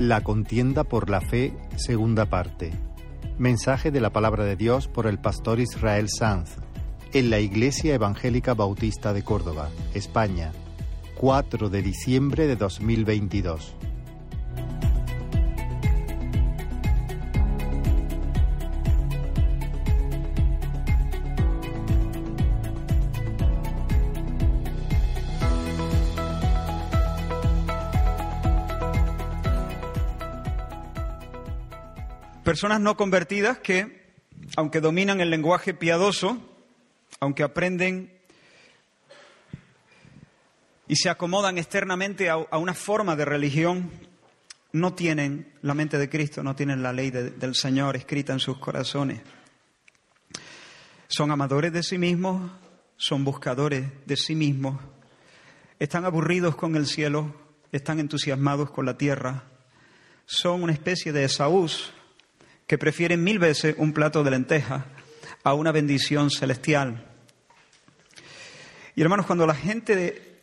La contienda por la fe, segunda parte. Mensaje de la palabra de Dios por el pastor Israel Sanz en la Iglesia Evangélica Bautista de Córdoba, España, 4 de diciembre de 2022. Personas no convertidas que, aunque dominan el lenguaje piadoso, aunque aprenden y se acomodan externamente a, una forma de religión, no tienen la mente de Cristo, no tienen la ley del Señor escrita en sus corazones. Son amadores de sí mismos, son buscadores de sí mismos, están aburridos con el cielo, están entusiasmados con la tierra, son una especie de Esaús que prefieren mil veces un plato de lentejas a una bendición celestial. Y hermanos, cuando la gente de,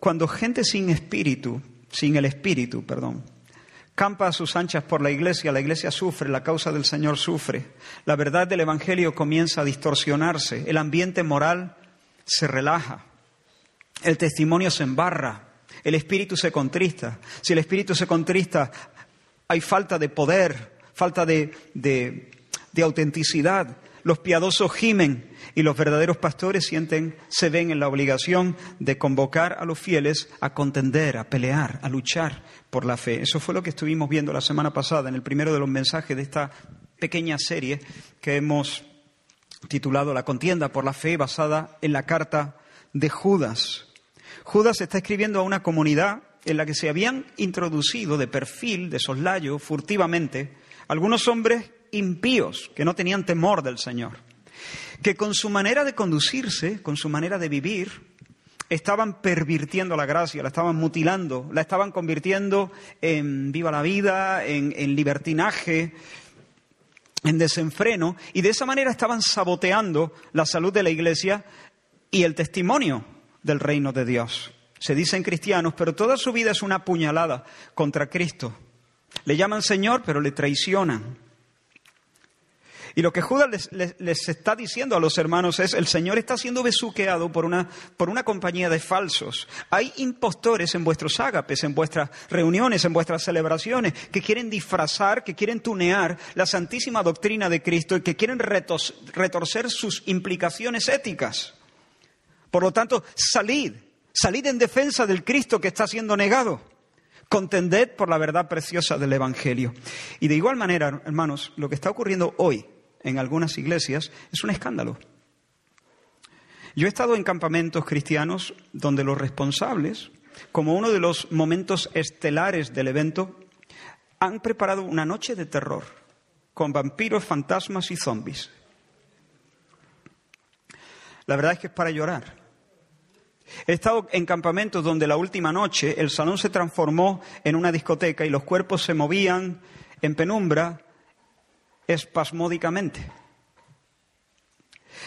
cuando gente sin espíritu, sin el espíritu, perdón, campa a sus anchas por la iglesia, la iglesia sufre, la causa del Señor sufre, la verdad del Evangelio comienza a distorsionarse, el ambiente moral se relaja, el testimonio se embarra, el espíritu se contrista. Si el espíritu se contrista, hay falta de poder, falta de, de, autenticidad. Los piadosos gimen y los verdaderos pastores sienten, se ven en la obligación de convocar a los fieles a contender, a pelear, a luchar por la fe. Eso fue lo que estuvimos viendo la semana pasada en el primero de los mensajes de esta pequeña serie que hemos titulado La contienda por la fe basada en la carta de Judas. Judas está escribiendo a una comunidad en la que se habían introducido de perfil, de soslayo, furtivamente, algunos hombres impíos que no tenían temor del Señor, que con su manera de conducirse, con su manera de vivir, estaban pervirtiendo la gracia, la estaban mutilando, la estaban convirtiendo en viva la vida, en, en libertinaje, en desenfreno, y de esa manera estaban saboteando la salud de la Iglesia y el testimonio del reino de Dios. Se dicen cristianos, pero toda su vida es una puñalada contra Cristo. Le llaman Señor, pero le traicionan. Y lo que Judas les, está diciendo a los hermanos es, el Señor está siendo besuqueado por una, por una compañía de falsos. Hay impostores en vuestros ágapes, en vuestras reuniones, en vuestras celebraciones, que quieren disfrazar, que quieren tunear la santísima doctrina de Cristo y que quieren retorcer sus implicaciones éticas. Por lo tanto, salid, salid en defensa del Cristo que está siendo negado. Contended por la verdad preciosa del Evangelio. Y de igual manera, hermanos, lo que está ocurriendo hoy en algunas iglesias es un escándalo. Yo he estado en campamentos cristianos donde los responsables, como uno de los momentos estelares del evento, han preparado una noche de terror con vampiros, fantasmas y zombies. La verdad es que es para llorar. He estado en campamentos donde la última noche el salón se transformó en una discoteca y los cuerpos se movían en penumbra espasmódicamente.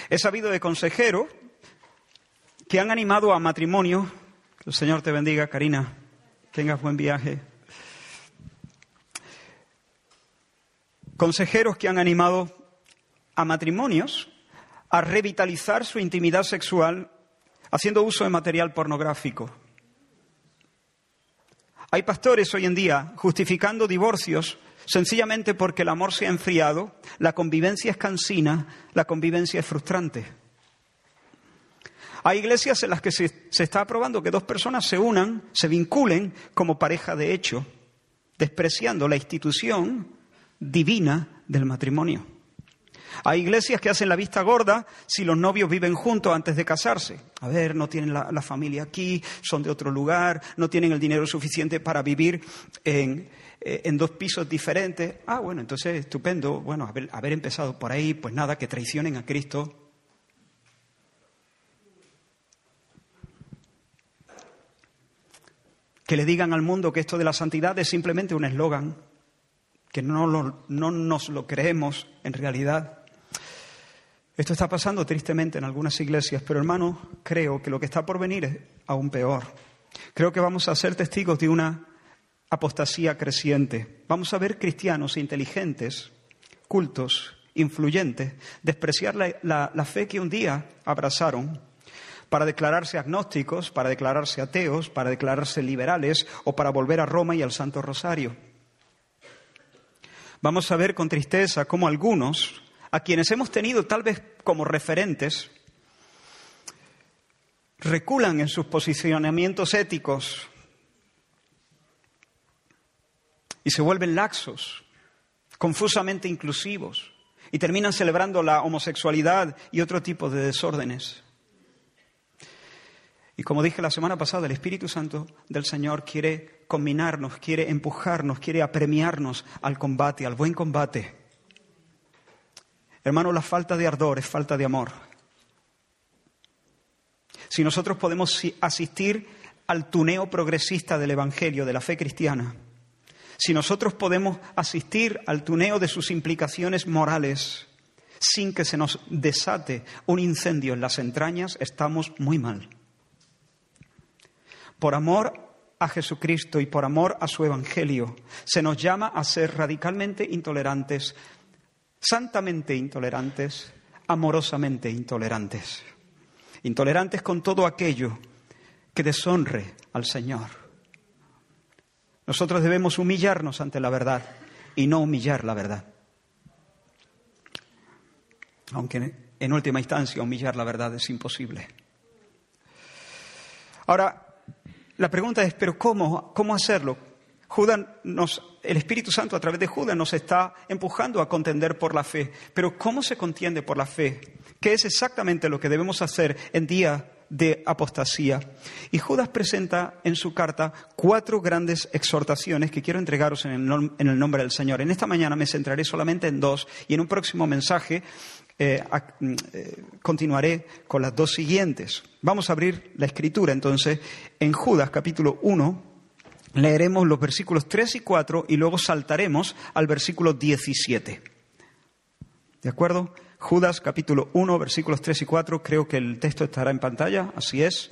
He sabido de consejeros que han animado a matrimonio. Que el Señor te bendiga, Karina. Tengas buen viaje. Consejeros que han animado a matrimonios a revitalizar su intimidad sexual haciendo uso de material pornográfico. Hay pastores hoy en día justificando divorcios sencillamente porque el amor se ha enfriado, la convivencia es cansina, la convivencia es frustrante. Hay iglesias en las que se, está aprobando que dos personas se unan, se vinculen como pareja de hecho, despreciando la institución divina del matrimonio. Hay iglesias que hacen la vista gorda si los novios viven juntos antes de casarse. A ver, no tienen la, familia aquí, son de otro lugar, no tienen el dinero suficiente para vivir en, eh, dos pisos diferentes. Ah, bueno, entonces estupendo. Bueno, haber, empezado por ahí, pues nada, que traicionen a Cristo. Que le digan al mundo que esto de la santidad es simplemente un eslogan, que no, no nos lo creemos en realidad. Esto está pasando tristemente en algunas iglesias, pero hermano, creo que lo que está por venir es aún peor. Creo que vamos a ser testigos de una apostasía creciente. Vamos a ver cristianos inteligentes, cultos, influyentes, despreciar la, la fe que un día abrazaron para declararse agnósticos, para declararse ateos, para declararse liberales o para volver a Roma y al Santo Rosario. Vamos a ver con tristeza cómo algunos, a quienes hemos tenido tal vez como referentes, reculan en sus posicionamientos éticos y se vuelven laxos, confusamente inclusivos, y terminan celebrando la homosexualidad y otro tipo de desórdenes. Y como dije la semana pasada, el Espíritu Santo del Señor quiere combinarnos, quiere empujarnos, quiere apremiarnos al combate, al buen combate. Hermano, la falta de ardor es falta de amor. Si nosotros podemos asistir al tuneo progresista del Evangelio, de la fe cristiana, si nosotros podemos asistir al tuneo de sus implicaciones morales sin que se nos desate un incendio en las entrañas, estamos muy mal por amor a Jesucristo y por amor a su Evangelio, se nos llama a ser radicalmente intolerantes, santamente intolerantes, amorosamente intolerantes. Intolerantes con todo aquello que deshonre al Señor. Nosotros debemos humillarnos ante la verdad y no humillar la verdad. Aunque en última instancia humillar la verdad es imposible. Ahora, la pregunta es, ¿pero cómo, cómo hacerlo? Judas el Espíritu Santo a través de Judas nos está empujando a contender por la fe. Pero ¿cómo se contiende por la fe? ¿Qué es exactamente lo que debemos hacer en día de apostasía? Y Judas presenta en su carta cuatro grandes exhortaciones que quiero entregaros en el, en el nombre del Señor. En esta mañana me centraré solamente en dos y en un próximo mensaje eh, mm, eh, continuaré con las dos siguientes. Vamos a abrir la escritura entonces en Judas capítulo 1. Leeremos los versículos 3 y 4 y luego saltaremos al versículo 17. ¿De acuerdo? Judas capítulo 1, versículos 3 y 4. Creo que el texto estará en pantalla. Así es.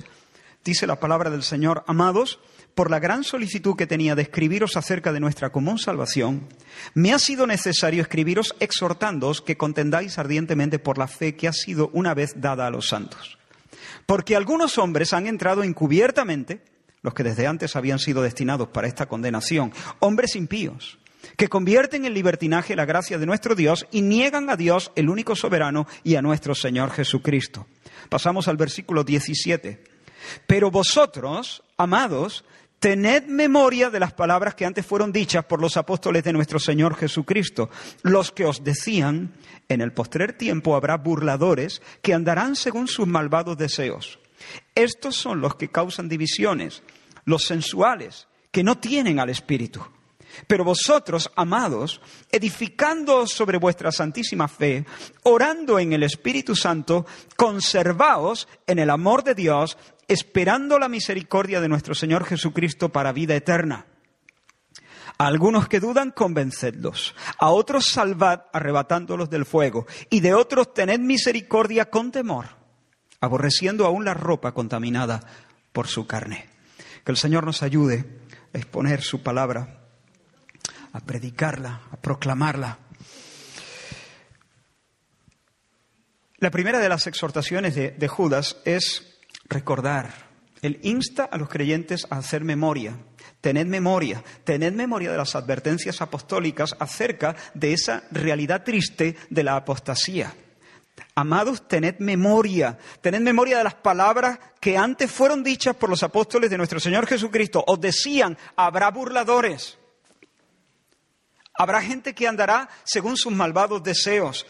Dice la palabra del Señor, amados, por la gran solicitud que tenía de escribiros acerca de nuestra común salvación, me ha sido necesario escribiros exhortándoos que contendáis ardientemente por la fe que ha sido una vez dada a los santos. Porque algunos hombres han entrado encubiertamente, los que desde antes habían sido destinados para esta condenación, hombres impíos, que convierten en libertinaje la gracia de nuestro Dios y niegan a Dios, el único soberano, y a nuestro Señor Jesucristo. Pasamos al versículo 17. Pero vosotros, amados, Tened memoria de las palabras que antes fueron dichas por los apóstoles de nuestro Señor Jesucristo, los que os decían, en el postrer tiempo habrá burladores que andarán según sus malvados deseos. Estos son los que causan divisiones, los sensuales, que no tienen al Espíritu. Pero vosotros, amados, edificándoos sobre vuestra santísima fe, orando en el Espíritu Santo, conservaos en el amor de Dios, esperando la misericordia de nuestro Señor Jesucristo para vida eterna. A algunos que dudan, convencedlos. A otros salvad, arrebatándolos del fuego. Y de otros tened misericordia con temor, aborreciendo aún la ropa contaminada por su carne. Que el Señor nos ayude a exponer su palabra, a predicarla, a proclamarla. La primera de las exhortaciones de, Judas es recordar. Él insta a los creyentes a hacer memoria. Tened memoria, tened memoria de las advertencias apostólicas acerca de esa realidad triste de la apostasía. Amados, tened memoria, tened memoria de las palabras que antes fueron dichas por los apóstoles de nuestro Señor Jesucristo. Os decían, habrá burladores, habrá gente que andará según sus malvados deseos.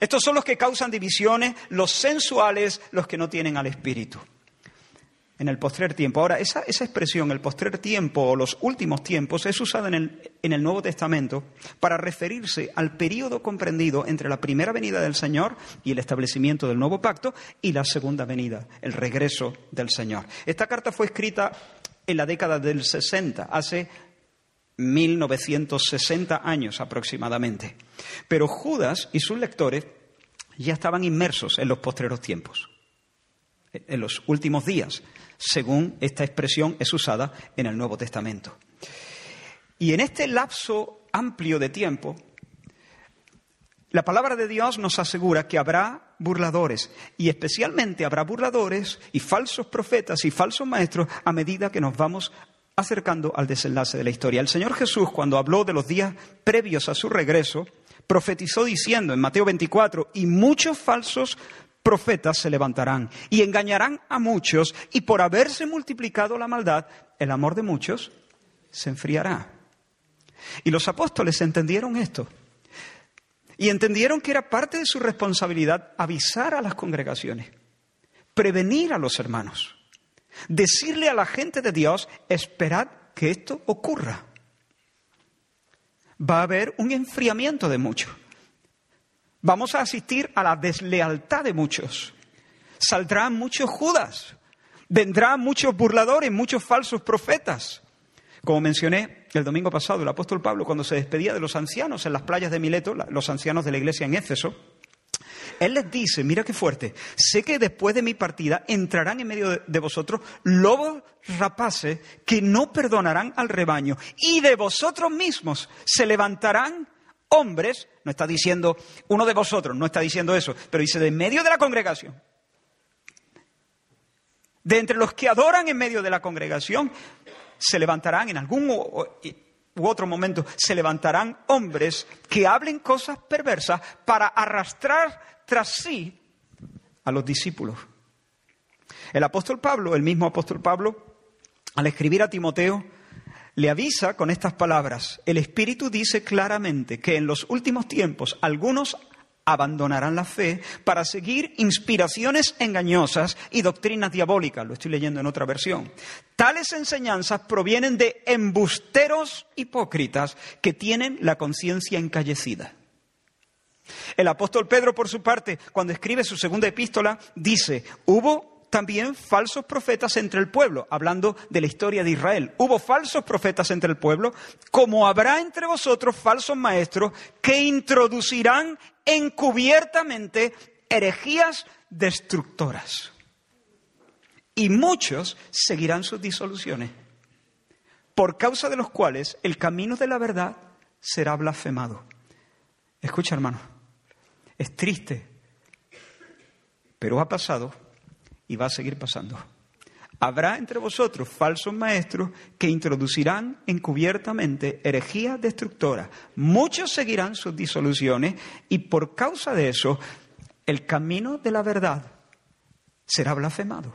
Estos son los que causan divisiones, los sensuales, los que no tienen al Espíritu en el postrer tiempo. Ahora, esa, expresión, el postrer tiempo o los últimos tiempos, es usada en el, en el Nuevo Testamento para referirse al periodo comprendido entre la primera venida del Señor y el establecimiento del nuevo pacto y la segunda venida, el regreso del Señor. Esta carta fue escrita en la década del 60, hace 1960 años aproximadamente. Pero Judas y sus lectores ya estaban inmersos en los postreros tiempos, en los últimos días según esta expresión es usada en el Nuevo Testamento. Y en este lapso amplio de tiempo, la palabra de Dios nos asegura que habrá burladores y especialmente habrá burladores y falsos profetas y falsos maestros a medida que nos vamos acercando al desenlace de la historia. El Señor Jesús, cuando habló de los días previos a su regreso, profetizó diciendo en Mateo 24, y muchos falsos profetas se levantarán y engañarán a muchos, y por haberse multiplicado la maldad, el amor de muchos se enfriará. Y los apóstoles entendieron esto. Y entendieron que era parte de su responsabilidad avisar a las congregaciones, prevenir a los hermanos, decirle a la gente de Dios, esperad que esto ocurra. Va a haber un enfriamiento de muchos. Vamos a asistir a la deslealtad de muchos. Saldrán muchos judas. Vendrán muchos burladores, muchos falsos profetas. Como mencioné el domingo pasado, el apóstol Pablo, cuando se despedía de los ancianos en las playas de Mileto, los ancianos de la iglesia en Éfeso, él les dice, mira qué fuerte, sé que después de mi partida entrarán en medio de, vosotros lobos rapaces que no perdonarán al rebaño y de vosotros mismos se levantarán hombres, no está diciendo uno de vosotros, no está diciendo eso, pero dice de medio de la congregación. De entre los que adoran en medio de la congregación, se levantarán en algún u otro momento, se levantarán hombres que hablen cosas perversas para arrastrar tras sí a los discípulos. El apóstol Pablo, el mismo apóstol Pablo, al escribir a Timoteo, le avisa con estas palabras, el Espíritu dice claramente que en los últimos tiempos algunos abandonarán la fe para seguir inspiraciones engañosas y doctrinas diabólicas. Lo estoy leyendo en otra versión. Tales enseñanzas provienen de embusteros hipócritas que tienen la conciencia encallecida. El apóstol Pedro, por su parte, cuando escribe su segunda epístola, dice, hubo también falsos profetas entre el pueblo, hablando de la historia de Israel. Hubo falsos profetas entre el pueblo, como habrá entre vosotros falsos maestros que introducirán encubiertamente herejías destructoras. Y muchos seguirán sus disoluciones, por causa de los cuales el camino de la verdad será blasfemado. Escucha, hermano, es triste, pero ha pasado y va a seguir pasando. Habrá entre vosotros falsos maestros que introducirán encubiertamente herejías destructoras. Muchos seguirán sus disoluciones y por causa de eso el camino de la verdad será blasfemado.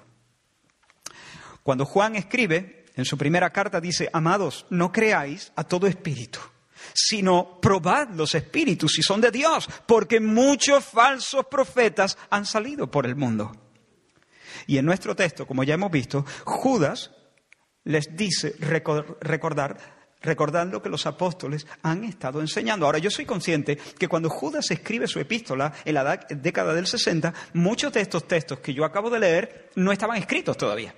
Cuando Juan escribe, en su primera carta dice, amados, no creáis a todo espíritu, sino probad los espíritus si son de Dios, porque muchos falsos profetas han salido por el mundo. Y en nuestro texto, como ya hemos visto, Judas les dice recordar, recordando que los apóstoles han estado enseñando. Ahora, yo soy consciente que cuando Judas escribe su epístola en la década del 60, muchos de estos textos que yo acabo de leer no estaban escritos todavía.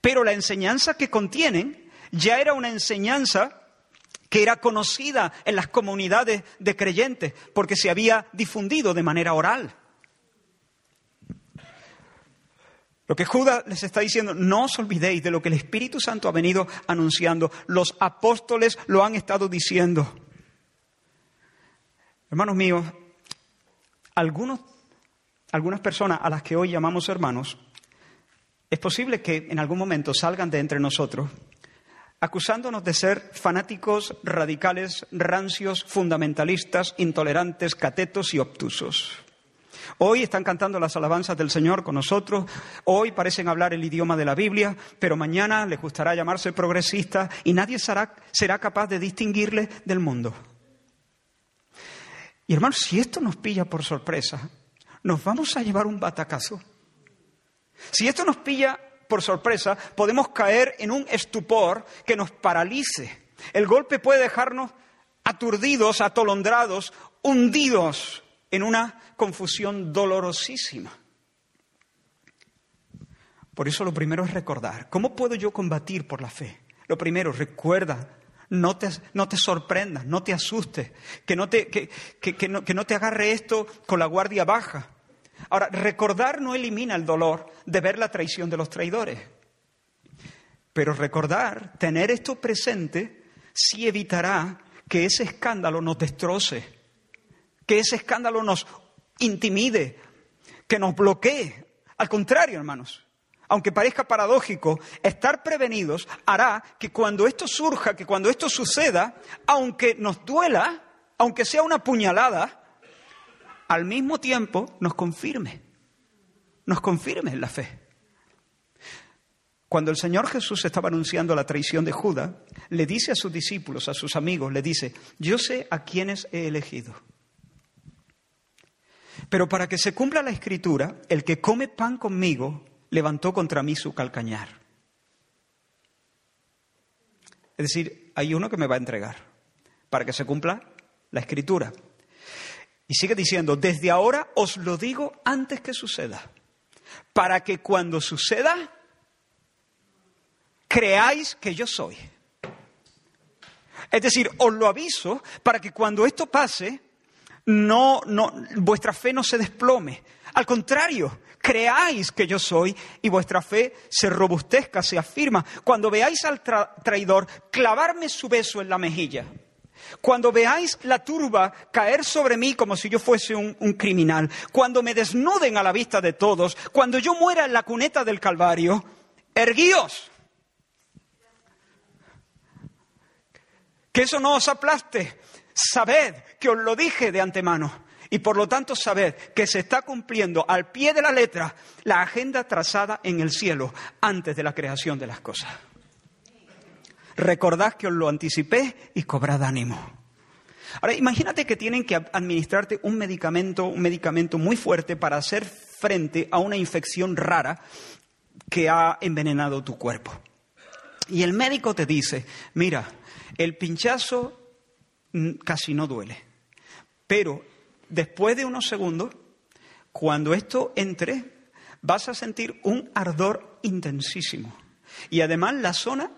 Pero la enseñanza que contienen ya era una enseñanza que era conocida en las comunidades de creyentes porque se había difundido de manera oral. Lo que Judas les está diciendo, no os olvidéis de lo que el Espíritu Santo ha venido anunciando. Los apóstoles lo han estado diciendo. Hermanos míos, algunos, algunas personas a las que hoy llamamos hermanos, es posible que en algún momento salgan de entre nosotros acusándonos de ser fanáticos, radicales, rancios, fundamentalistas, intolerantes, catetos y obtusos. Hoy están cantando las alabanzas del Señor con nosotros, hoy parecen hablar el idioma de la Biblia, pero mañana les gustará llamarse progresistas y nadie será, será capaz de distinguirles del mundo. Y hermanos, si esto nos pilla por sorpresa, nos vamos a llevar un batacazo. Si esto nos pilla por sorpresa, podemos caer en un estupor que nos paralice. El golpe puede dejarnos aturdidos, atolondrados, hundidos en una confusión dolorosísima. Por eso lo primero es recordar. ¿Cómo puedo yo combatir por la fe? Lo primero, recuerda, no te, no te sorprendas, no te asustes, que no te, que, no, que no te agarre esto con la guardia baja. Ahora, recordar no elimina el dolor de ver la traición de los traidores. Pero recordar, tener esto presente, sí evitará que ese escándalo nos destroce, que ese escándalo nos intimide, que nos bloquee. Al contrario, hermanos, aunque parezca paradójico, estar prevenidos hará que cuando esto surja, que cuando esto suceda, aunque nos duela, aunque sea una puñalada, al mismo tiempo nos confirme, nos confirme en la fe. Cuando el Señor Jesús estaba anunciando la traición de Judas, le dice a sus discípulos, a sus amigos, le dice, yo sé a quiénes he elegido. Pero para que se cumpla la escritura, el que come pan conmigo levantó contra mí su calcañar. Es decir, hay uno que me va a entregar para que se cumpla la escritura. Y sigue diciendo, desde ahora os lo digo antes que suceda, para que cuando suceda creáis que yo soy. Es decir, os lo aviso para que cuando esto pase, no, no, vuestra fe no se desplome. Al contrario, creáis que yo soy y vuestra fe se robustezca, se afirma. Cuando veáis al traidor clavarme su beso en la mejilla, cuando veáis la turba caer sobre mí como si yo fuese un, un, criminal, cuando me desnuden a la vista de todos, cuando yo muera en la cuneta del Calvario, erguíos, Que eso no os aplaste. Sabed que os lo dije de antemano. Y por lo tanto sabed que se está cumpliendo al pie de la letra la agenda trazada en el cielo antes de la creación de las cosas. Recordad que os lo anticipé y cobrad ánimo. Ahora, imagínate que tienen que administrarte un medicamento, un medicamento muy fuerte para hacer frente a una infección rara que ha envenenado tu cuerpo. Y el médico te dice, mira, el pinchazo mm, casi no duele, pero después de unos segundos, cuando esto entre, vas a sentir un ardor intensísimo. Y además la zona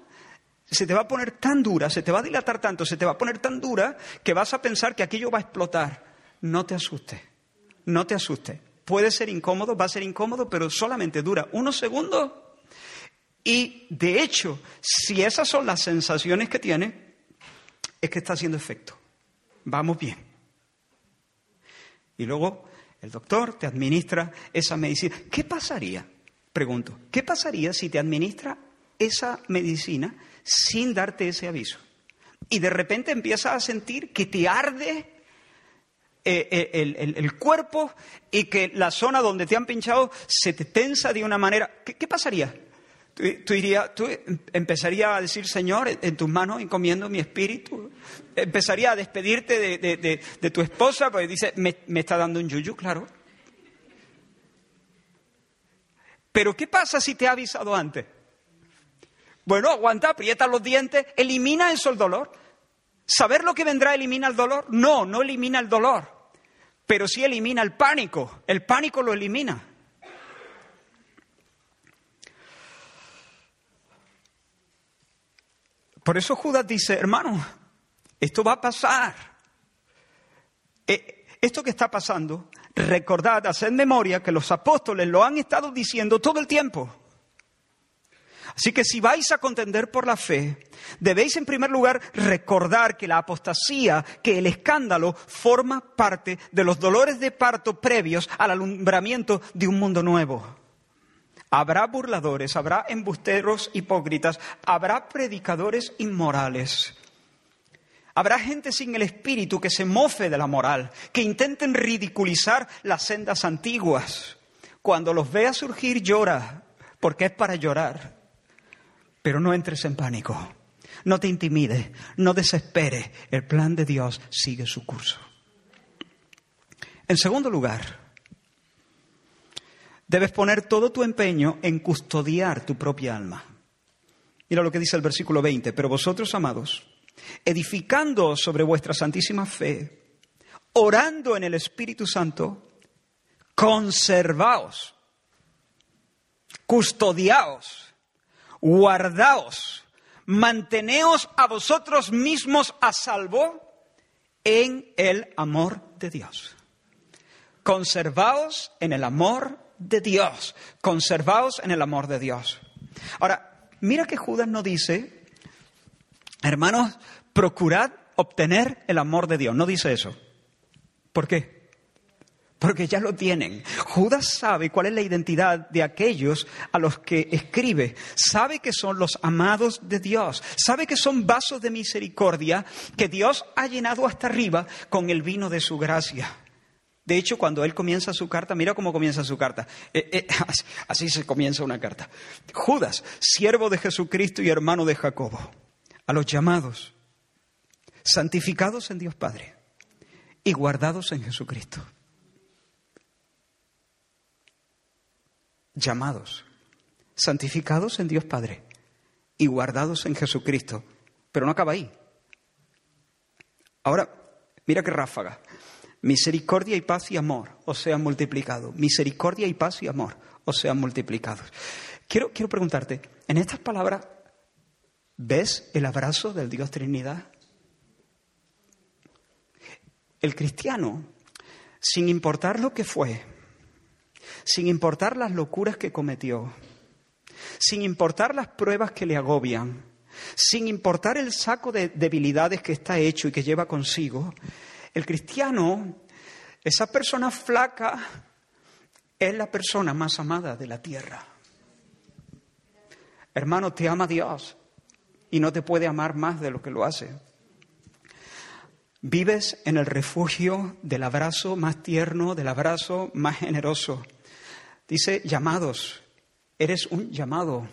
se te va a poner tan dura, se te va a dilatar tanto, se te va a poner tan dura que vas a pensar que aquello va a explotar. No te asustes, no te asustes. Puede ser incómodo, va a ser incómodo, pero solamente dura unos segundos. Y de hecho, si esas son las sensaciones que tiene, es que está haciendo efecto. Vamos bien. Y luego el doctor te administra esa medicina. ¿Qué pasaría? Pregunto, ¿qué pasaría si te administra esa medicina sin darte ese aviso? Y de repente empiezas a sentir que te arde eh, eh, el, cuerpo y que la zona donde te han pinchado se te tensa de una manera. qué pasaría? Tú, tú, tú empezarías a decir, Señor, en tus manos encomiendo mi espíritu. Empezaría a despedirte de, tu esposa porque dice, me, me, está dando un yuyu, claro. Pero ¿qué pasa si te ha avisado antes? Bueno, aguanta, aprieta los dientes, elimina eso el dolor. ¿Saber lo que vendrá elimina el dolor? No, no elimina el dolor, pero sí elimina el pánico. El pánico lo elimina. Por eso Judas dice, hermano, esto va a pasar. Eh, esto que está pasando, recordad, haced memoria que los apóstoles lo han estado diciendo todo el tiempo. Así que si vais a contender por la fe, debéis en primer lugar recordar que la apostasía, que el escándalo forma parte de los dolores de parto previos al alumbramiento de un mundo nuevo. Habrá burladores, habrá embusteros hipócritas, habrá predicadores inmorales. Habrá gente sin el espíritu que se mofe de la moral, que intenten ridiculizar las sendas antiguas. Cuando los vea surgir llora, porque es para llorar. Pero no entres en pánico, no te intimides, no desesperes. El plan de Dios sigue su curso. En segundo lugar, Debes poner todo tu empeño en custodiar tu propia alma. Mira lo que dice el versículo 20. Pero vosotros, amados, edificando sobre vuestra santísima fe, orando en el Espíritu Santo, conservaos, custodiaos, guardaos, manteneos a vosotros mismos a salvo en el amor de Dios. Conservaos en el amor de Dios, conservaos en el amor de Dios. Ahora, mira que Judas no dice, hermanos, procurad obtener el amor de Dios. No dice eso. ¿Por qué? Porque ya lo tienen. Judas sabe cuál es la identidad de aquellos a los que escribe. Sabe que son los amados de Dios. Sabe que son vasos de misericordia que Dios ha llenado hasta arriba con el vino de su gracia. De hecho, cuando él comienza su carta, mira cómo comienza su carta. Eh, eh, así, así se comienza una carta. Judas, siervo de Jesucristo y hermano de Jacobo, a los llamados, santificados en Dios Padre y guardados en Jesucristo. Llamados, santificados en Dios Padre y guardados en Jesucristo. Pero no acaba ahí. Ahora, mira qué ráfaga. Misericordia y paz y amor os sean multiplicados. Misericordia y paz y amor os sean multiplicados. Quiero, quiero preguntarte, en estas palabras, ¿ves el abrazo del Dios Trinidad? El cristiano, sin importar lo que fue, sin importar las locuras que cometió, sin importar las pruebas que le agobian, sin importar el saco de debilidades que está hecho y que lleva consigo, el cristiano, esa persona flaca, es la persona más amada de la tierra. Hermano, te ama Dios y no te puede amar más de lo que lo hace. Vives en el refugio del abrazo más tierno, del abrazo más generoso. Dice, llamados, eres un llamado,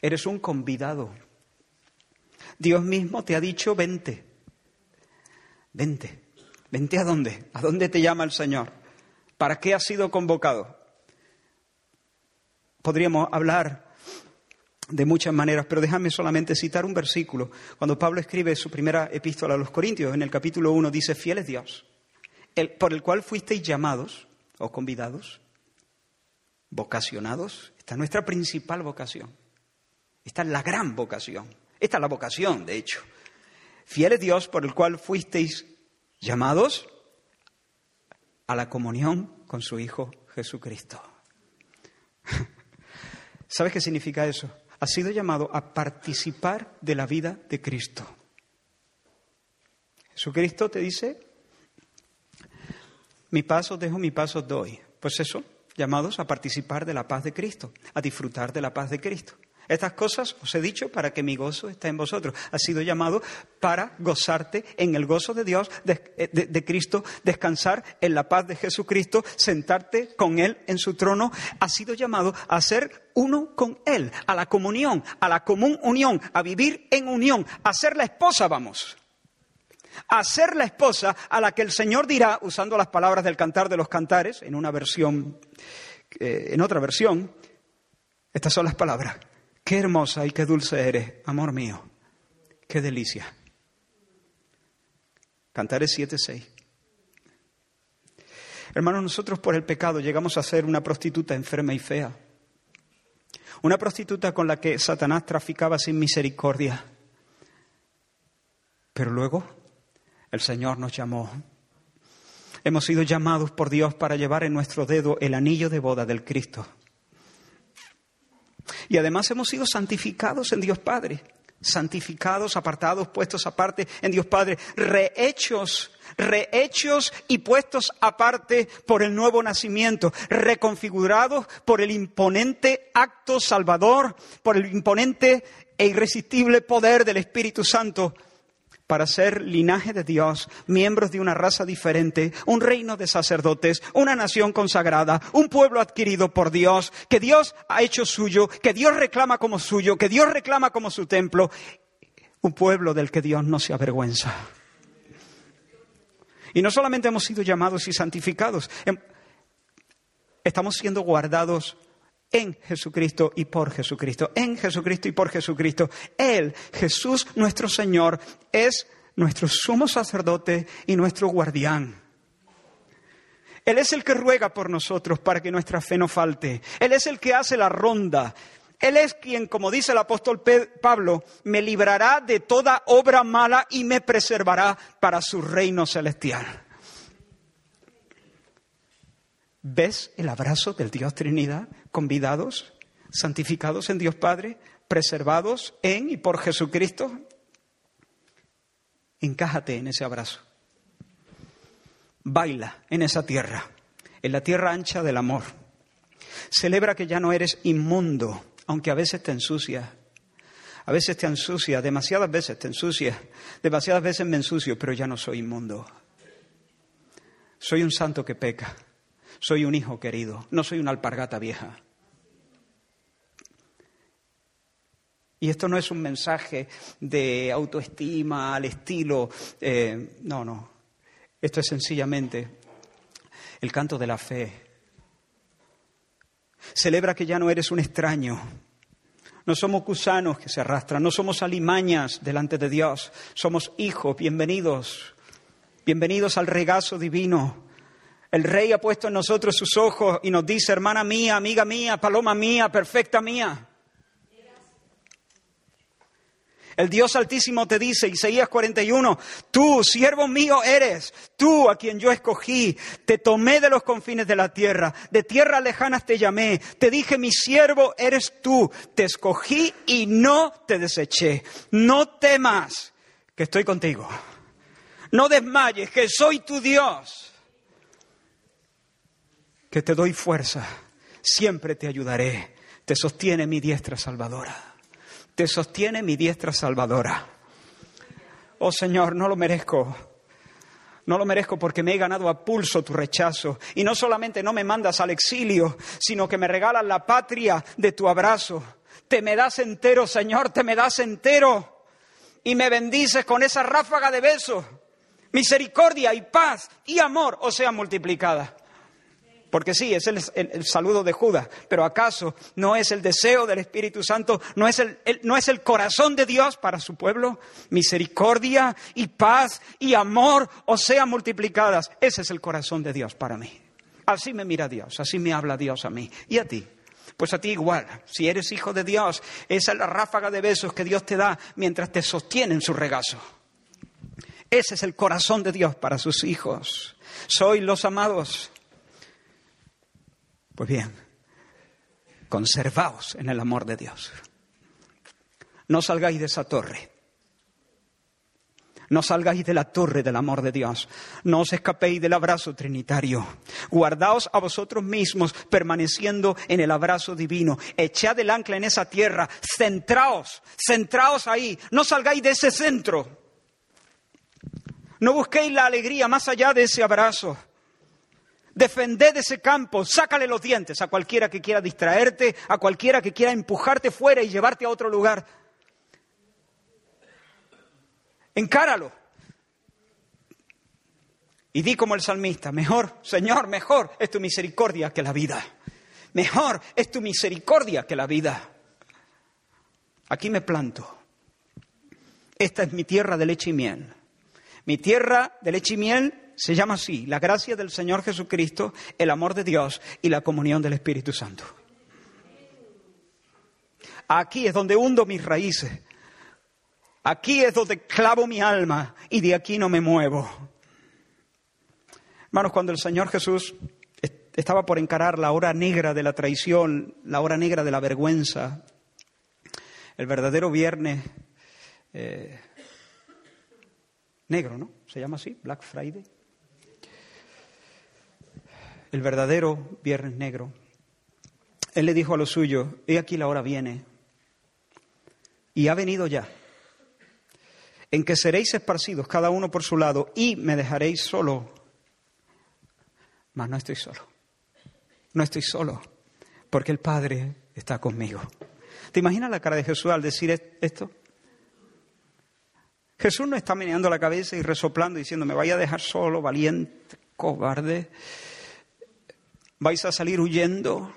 eres un convidado. Dios mismo te ha dicho, vente, Vente. ¿Vente a dónde? ¿A dónde te llama el Señor? ¿Para qué has sido convocado? Podríamos hablar de muchas maneras, pero déjame solamente citar un versículo. Cuando Pablo escribe su primera epístola a los Corintios, en el capítulo 1, dice, fiel es Dios, el, por el cual fuisteis llamados o convidados, vocacionados. Esta es nuestra principal vocación. Esta es la gran vocación. Esta es la vocación, de hecho. Fiel es Dios por el cual fuisteis llamados a la comunión con su Hijo Jesucristo. ¿Sabes qué significa eso? Ha sido llamado a participar de la vida de Cristo. Jesucristo te dice, mi paso dejo, mi paso doy. Pues eso, llamados a participar de la paz de Cristo, a disfrutar de la paz de Cristo. Estas cosas os he dicho para que mi gozo esté en vosotros. Has sido llamado para gozarte en el gozo de Dios, de, de, Cristo, descansar en la paz de Jesucristo, sentarte con Él en su trono. Has sido llamado a ser uno con Él, a la comunión, a la común unión, a vivir en unión, a ser la esposa, vamos. A ser la esposa a la que el Señor dirá, usando las palabras del cantar de los cantares, en una versión, eh, en otra versión, estas son las palabras. Qué hermosa y qué dulce eres, amor mío. Qué delicia. Cantares 7:6. Hermanos, nosotros por el pecado llegamos a ser una prostituta enferma y fea. Una prostituta con la que Satanás traficaba sin misericordia. Pero luego el Señor nos llamó. Hemos sido llamados por Dios para llevar en nuestro dedo el anillo de boda del Cristo. Y además hemos sido santificados en Dios Padre, santificados, apartados, puestos aparte en Dios Padre, rehechos, rehechos y puestos aparte por el nuevo nacimiento, reconfigurados por el imponente acto salvador, por el imponente e irresistible poder del Espíritu Santo para ser linaje de Dios, miembros de una raza diferente, un reino de sacerdotes, una nación consagrada, un pueblo adquirido por Dios, que Dios ha hecho suyo, que Dios reclama como suyo, que Dios reclama como su templo, un pueblo del que Dios no se avergüenza. Y no solamente hemos sido llamados y santificados, em, estamos siendo guardados en Jesucristo y por Jesucristo, en Jesucristo y por Jesucristo. Él, Jesús nuestro Señor, es nuestro sumo sacerdote y nuestro guardián. Él es el que ruega por nosotros para que nuestra fe no falte. Él es el que hace la ronda. Él es quien, como dice el apóstol Pablo, me librará de toda obra mala y me preservará para su reino celestial. ¿Ves el abrazo del Dios Trinidad? Convidados, santificados en Dios Padre, preservados en y por Jesucristo. Encájate en ese abrazo. Baila en esa tierra, en la tierra ancha del amor. Celebra que ya no eres inmundo, aunque a veces te ensucias. A veces te ensucia, demasiadas veces te ensucia, demasiadas veces me ensucio, pero ya no soy inmundo. Soy un santo que peca, soy un hijo querido, no soy una alpargata vieja. Y esto no es un mensaje de autoestima al estilo, eh, no, no. Esto es sencillamente el canto de la fe. Celebra que ya no eres un extraño. No somos gusanos que se arrastran, no somos alimañas delante de Dios, somos hijos, bienvenidos, bienvenidos al regazo divino. El Rey ha puesto en nosotros sus ojos y nos dice, hermana mía, amiga mía, paloma mía, perfecta mía. El Dios Altísimo te dice, Isaías 41, tú, siervo mío eres, tú a quien yo escogí, te tomé de los confines de la tierra, de tierras lejanas te llamé, te dije, mi siervo eres tú, te escogí y no te deseché. No temas, que estoy contigo. No desmayes, que soy tu Dios, que te doy fuerza, siempre te ayudaré, te sostiene mi diestra salvadora te sostiene mi diestra salvadora. Oh Señor, no lo merezco. No lo merezco porque me he ganado a pulso tu rechazo. Y no solamente no me mandas al exilio, sino que me regalas la patria de tu abrazo. Te me das entero, Señor, te me das entero. Y me bendices con esa ráfaga de besos. Misericordia y paz y amor o sea multiplicada. Porque sí, es el, saludo de Judas, pero ¿acaso no es el deseo del Espíritu Santo, no es el, no es el corazón de Dios para su pueblo? Misericordia y paz y amor o sean multiplicadas. Ese es el corazón de Dios para mí. Así me mira Dios, así me habla Dios a mí. ¿Y a ti? Pues a ti igual, si eres hijo de Dios, esa es la ráfaga de besos que Dios te da mientras te sostiene en su regazo. Ese es el corazón de Dios para sus hijos. Soy los amados. Pues bien, conservaos en el amor de Dios. No salgáis de esa torre. No salgáis de la torre del amor de Dios. No os escapéis del abrazo trinitario. Guardaos a vosotros mismos permaneciendo en el abrazo divino. Echad el ancla en esa tierra. Centraos, centraos ahí. No salgáis de ese centro. No busquéis la alegría más allá de ese abrazo. Defended ese campo, sácale los dientes a cualquiera que quiera distraerte, a cualquiera que quiera empujarte fuera y llevarte a otro lugar. Encáralo. Y di como el salmista, mejor, Señor, mejor es tu misericordia que la vida. Mejor es tu misericordia que la vida. Aquí me planto. Esta es mi tierra de leche y miel. Mi tierra de leche y miel se llama así, la gracia del Señor Jesucristo, el amor de Dios y la comunión del Espíritu Santo. Aquí es donde hundo mis raíces. Aquí es donde clavo mi alma y de aquí no me muevo. Hermanos, cuando el Señor Jesús estaba por encarar la hora negra de la traición, la hora negra de la vergüenza, el verdadero viernes eh, negro, ¿no? Se llama así, Black Friday el verdadero Viernes Negro, Él le dijo a los suyos, he aquí la hora viene, y ha venido ya, en que seréis esparcidos cada uno por su lado y me dejaréis solo. Mas no estoy solo, no estoy solo, porque el Padre está conmigo. ¿Te imaginas la cara de Jesús al decir esto? Jesús no está meneando la cabeza y resoplando diciendo, me vaya a dejar solo, valiente, cobarde vais a salir huyendo,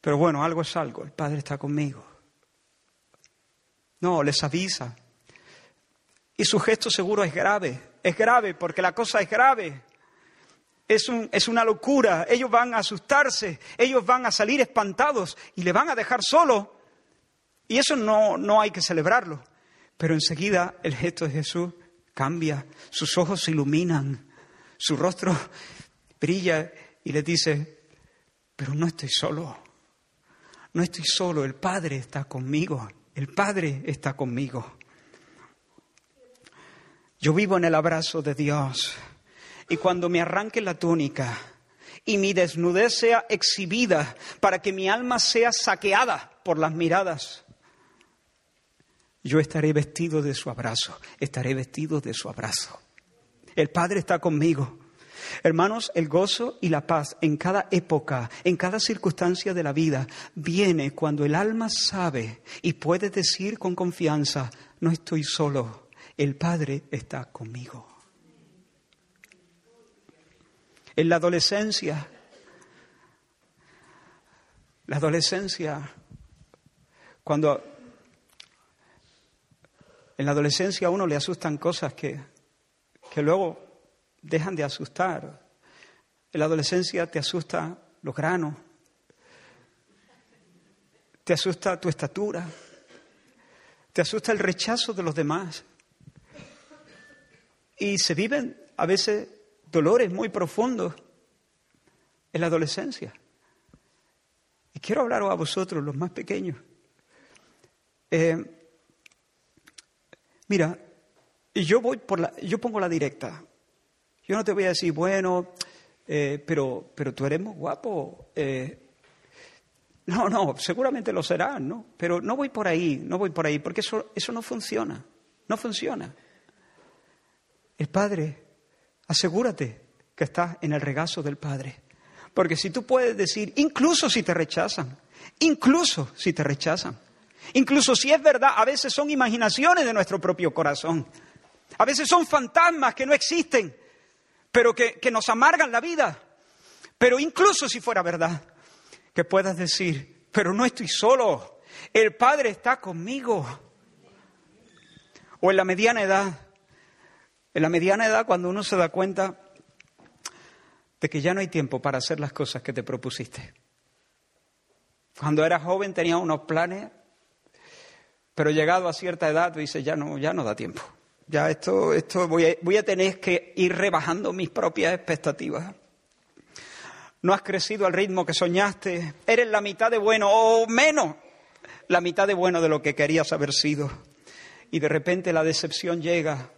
pero bueno, algo es algo, el Padre está conmigo. No, les avisa. Y su gesto seguro es grave, es grave porque la cosa es grave. Es, un, es una locura, ellos van a asustarse, ellos van a salir espantados y le van a dejar solo. Y eso no, no hay que celebrarlo. Pero enseguida el gesto de Jesús cambia, sus ojos se iluminan, su rostro brilla y le dice, pero no estoy solo, no estoy solo, el Padre está conmigo, el Padre está conmigo. Yo vivo en el abrazo de Dios. Y cuando me arranque la túnica y mi desnudez sea exhibida para que mi alma sea saqueada por las miradas, yo estaré vestido de su abrazo, estaré vestido de su abrazo. El Padre está conmigo. Hermanos, el gozo y la paz en cada época, en cada circunstancia de la vida, viene cuando el alma sabe y puede decir con confianza, no estoy solo, el Padre está conmigo. En la adolescencia, la adolescencia, cuando en la adolescencia a uno le asustan cosas que, que luego dejan de asustar. En la adolescencia te asusta los granos, te asusta tu estatura, te asusta el rechazo de los demás. Y se viven a veces dolores muy profundos en la adolescencia. Y quiero hablar a vosotros, los más pequeños. Eh, mira, yo voy por la, yo pongo la directa. Yo no te voy a decir, bueno, eh, pero, pero tú eres muy guapo. Eh, no, no, seguramente lo serás, ¿no? Pero no voy por ahí, no voy por ahí, porque eso, eso no funciona, no funciona. El Padre, asegúrate que estás en el regazo del Padre. Porque si tú puedes decir, incluso si te rechazan, incluso si te rechazan, incluso si es verdad, a veces son imaginaciones de nuestro propio corazón, a veces son fantasmas que no existen, pero que, nos amargan la vida. Pero incluso si fuera verdad, que puedas decir, pero no estoy solo, el Padre está conmigo. O en la mediana edad, en la mediana edad cuando uno se da cuenta de que ya no hay tiempo para hacer las cosas que te propusiste. Cuando eras joven tenías unos planes, pero llegado a cierta edad tú dices, ya no, ya no da tiempo. Ya esto, esto voy, a, voy a tener que ir rebajando mis propias expectativas. No has crecido al ritmo que soñaste. Eres la mitad de bueno o menos la mitad de bueno de lo que querías haber sido. Y de repente la decepción llega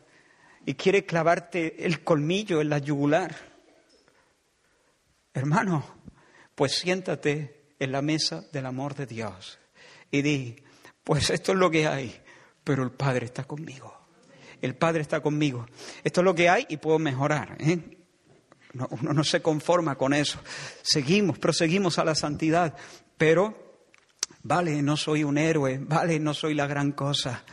y quiere clavarte el colmillo en la yugular. Hermano, pues siéntate en la mesa del amor de Dios y di, pues esto es lo que hay, pero el Padre está conmigo el Padre está conmigo. Esto es lo que hay y puedo mejorar. ¿eh? uno no se conforma con eso. Seguimos, proseguimos a la santidad, pero, vale, no soy un héroe, vale, no soy la gran cosa,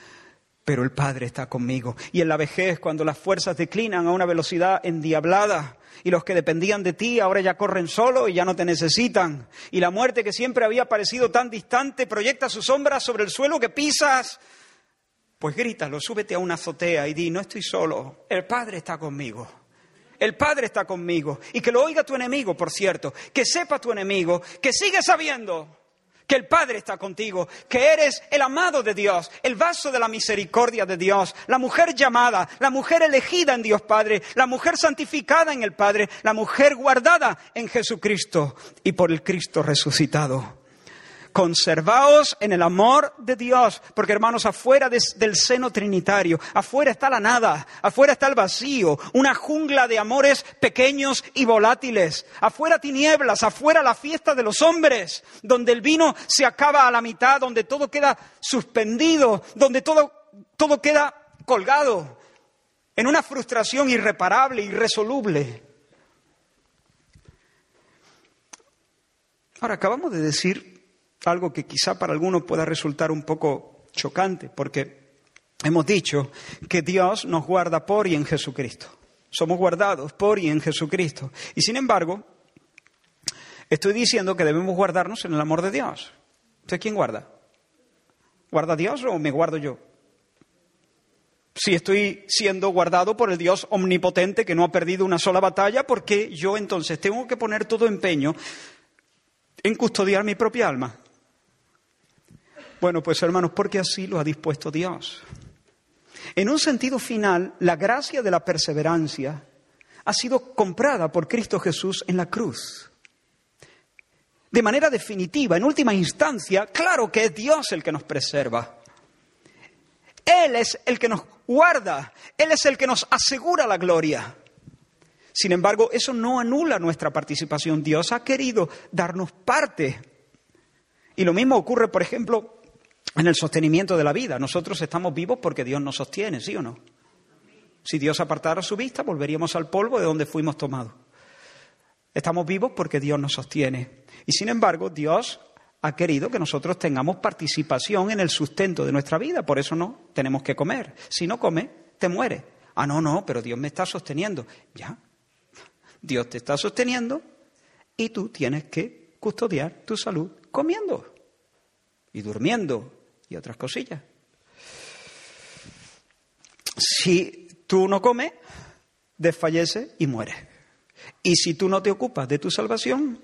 pero el Padre está conmigo. Y en la vejez, cuando las fuerzas declinan a una velocidad endiablada, y los que dependían de ti ahora ya corren solo y ya no te necesitan. Y la muerte que siempre había parecido tan distante proyecta su sombra sobre el suelo que pisas pues grítalo, súbete a una azotea y di, no estoy solo, el Padre está conmigo. El Padre está conmigo. Y que lo oiga tu enemigo, por cierto. Que sepa tu enemigo, que sigue sabiendo que el Padre está contigo, que eres el amado de Dios, el vaso de la misericordia de Dios, la mujer llamada, la mujer elegida en Dios Padre, la mujer santificada en el Padre, la mujer guardada en Jesucristo y por el Cristo resucitado. Conservaos en el amor de Dios, porque hermanos, afuera del seno trinitario, afuera está la nada, afuera está el vacío, una jungla de amores pequeños y volátiles, afuera tinieblas, afuera la fiesta de los hombres, donde el vino se acaba a la mitad, donde todo queda suspendido, donde todo, todo queda colgado, en una frustración irreparable, irresoluble. Ahora, acabamos de decir algo que quizá para algunos pueda resultar un poco chocante, porque hemos dicho que Dios nos guarda por y en Jesucristo. Somos guardados por y en Jesucristo. Y sin embargo, estoy diciendo que debemos guardarnos en el amor de Dios. ¿Usted quién guarda? ¿Guarda Dios o me guardo yo? Si estoy siendo guardado por el Dios omnipotente que no ha perdido una sola batalla, ¿por qué yo entonces tengo que poner todo empeño en custodiar mi propia alma? Bueno, pues hermanos, porque así lo ha dispuesto Dios. En un sentido final, la gracia de la perseverancia ha sido comprada por Cristo Jesús en la cruz. De manera definitiva, en última instancia, claro que es Dios el que nos preserva. Él es el que nos guarda, Él es el que nos asegura la gloria. Sin embargo, eso no anula nuestra participación. Dios ha querido darnos parte. Y lo mismo ocurre, por ejemplo, en el sostenimiento de la vida. Nosotros estamos vivos porque Dios nos sostiene, ¿sí o no? Si Dios apartara su vista, volveríamos al polvo de donde fuimos tomados. Estamos vivos porque Dios nos sostiene. Y sin embargo, Dios ha querido que nosotros tengamos participación en el sustento de nuestra vida. Por eso no tenemos que comer. Si no comes, te mueres. Ah, no, no, pero Dios me está sosteniendo. Ya. Dios te está sosteniendo y tú tienes que custodiar tu salud comiendo y durmiendo y otras cosillas. Si tú no comes, desfalleces y mueres. Y si tú no te ocupas de tu salvación,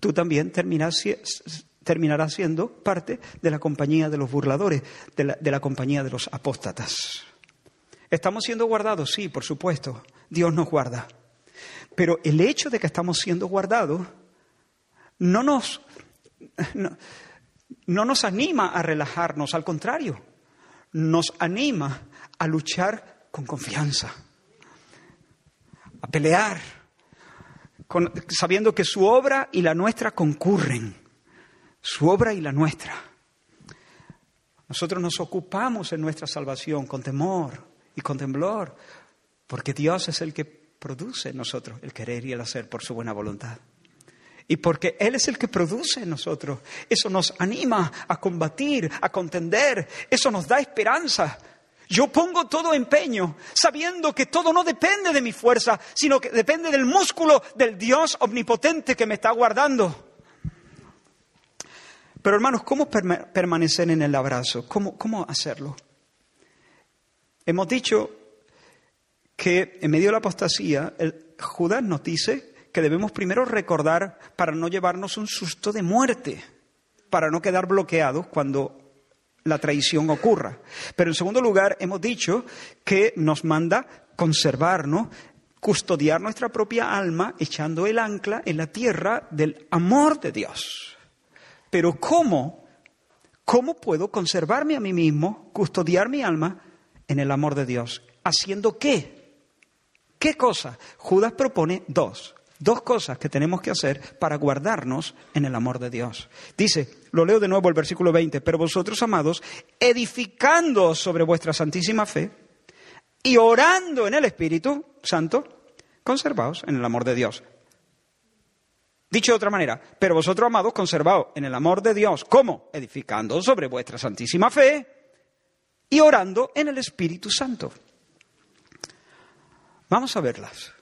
tú también terminarás, siendo parte de la compañía de los burladores, de la, compañía de los apóstatas. ¿Estamos siendo guardados? Sí, por supuesto. Dios nos guarda. Pero el hecho de que estamos siendo guardados no nos, no, nos anima a relajarnos, al contrario, nos anima a luchar con confianza, a pelear, sabiendo que su obra y la nuestra concurren, su obra y la nuestra. Nosotros nos ocupamos en nuestra salvación con temor y con temblor, porque Dios es el que produce en nosotros el querer y el hacer por su buena voluntad. Y porque Él es el que produce en nosotros. Eso nos anima a combatir, a contender. Eso nos da esperanza. Yo pongo todo empeño, sabiendo que todo no depende de mi fuerza, sino que depende del músculo del Dios omnipotente que me está guardando. Pero hermanos, ¿cómo permanecer en el abrazo? ¿Cómo, cómo hacerlo? Hemos dicho que en medio de la apostasía, el, Judas nos dice que debemos primero recordar para no llevarnos un susto de muerte, para no quedar bloqueados cuando la traición ocurra. Pero en segundo lugar, hemos dicho que nos manda conservarnos, custodiar nuestra propia alma, echando el ancla en la tierra del amor de Dios. Pero ¿cómo? ¿Cómo puedo conservarme a mí mismo, custodiar mi alma en el amor de Dios? ¿Haciendo qué? ¿Qué cosa? Judas propone dos. Dos cosas que tenemos que hacer para guardarnos en el amor de Dios. Dice, lo leo de nuevo el versículo 20, pero vosotros, amados, edificando sobre vuestra santísima fe y orando en el Espíritu Santo, conservaos en el amor de Dios. Dicho de otra manera, pero vosotros, amados, conservaos en el amor de Dios. ¿Cómo? Edificando sobre vuestra santísima fe y orando en el Espíritu Santo. Vamos a verlas.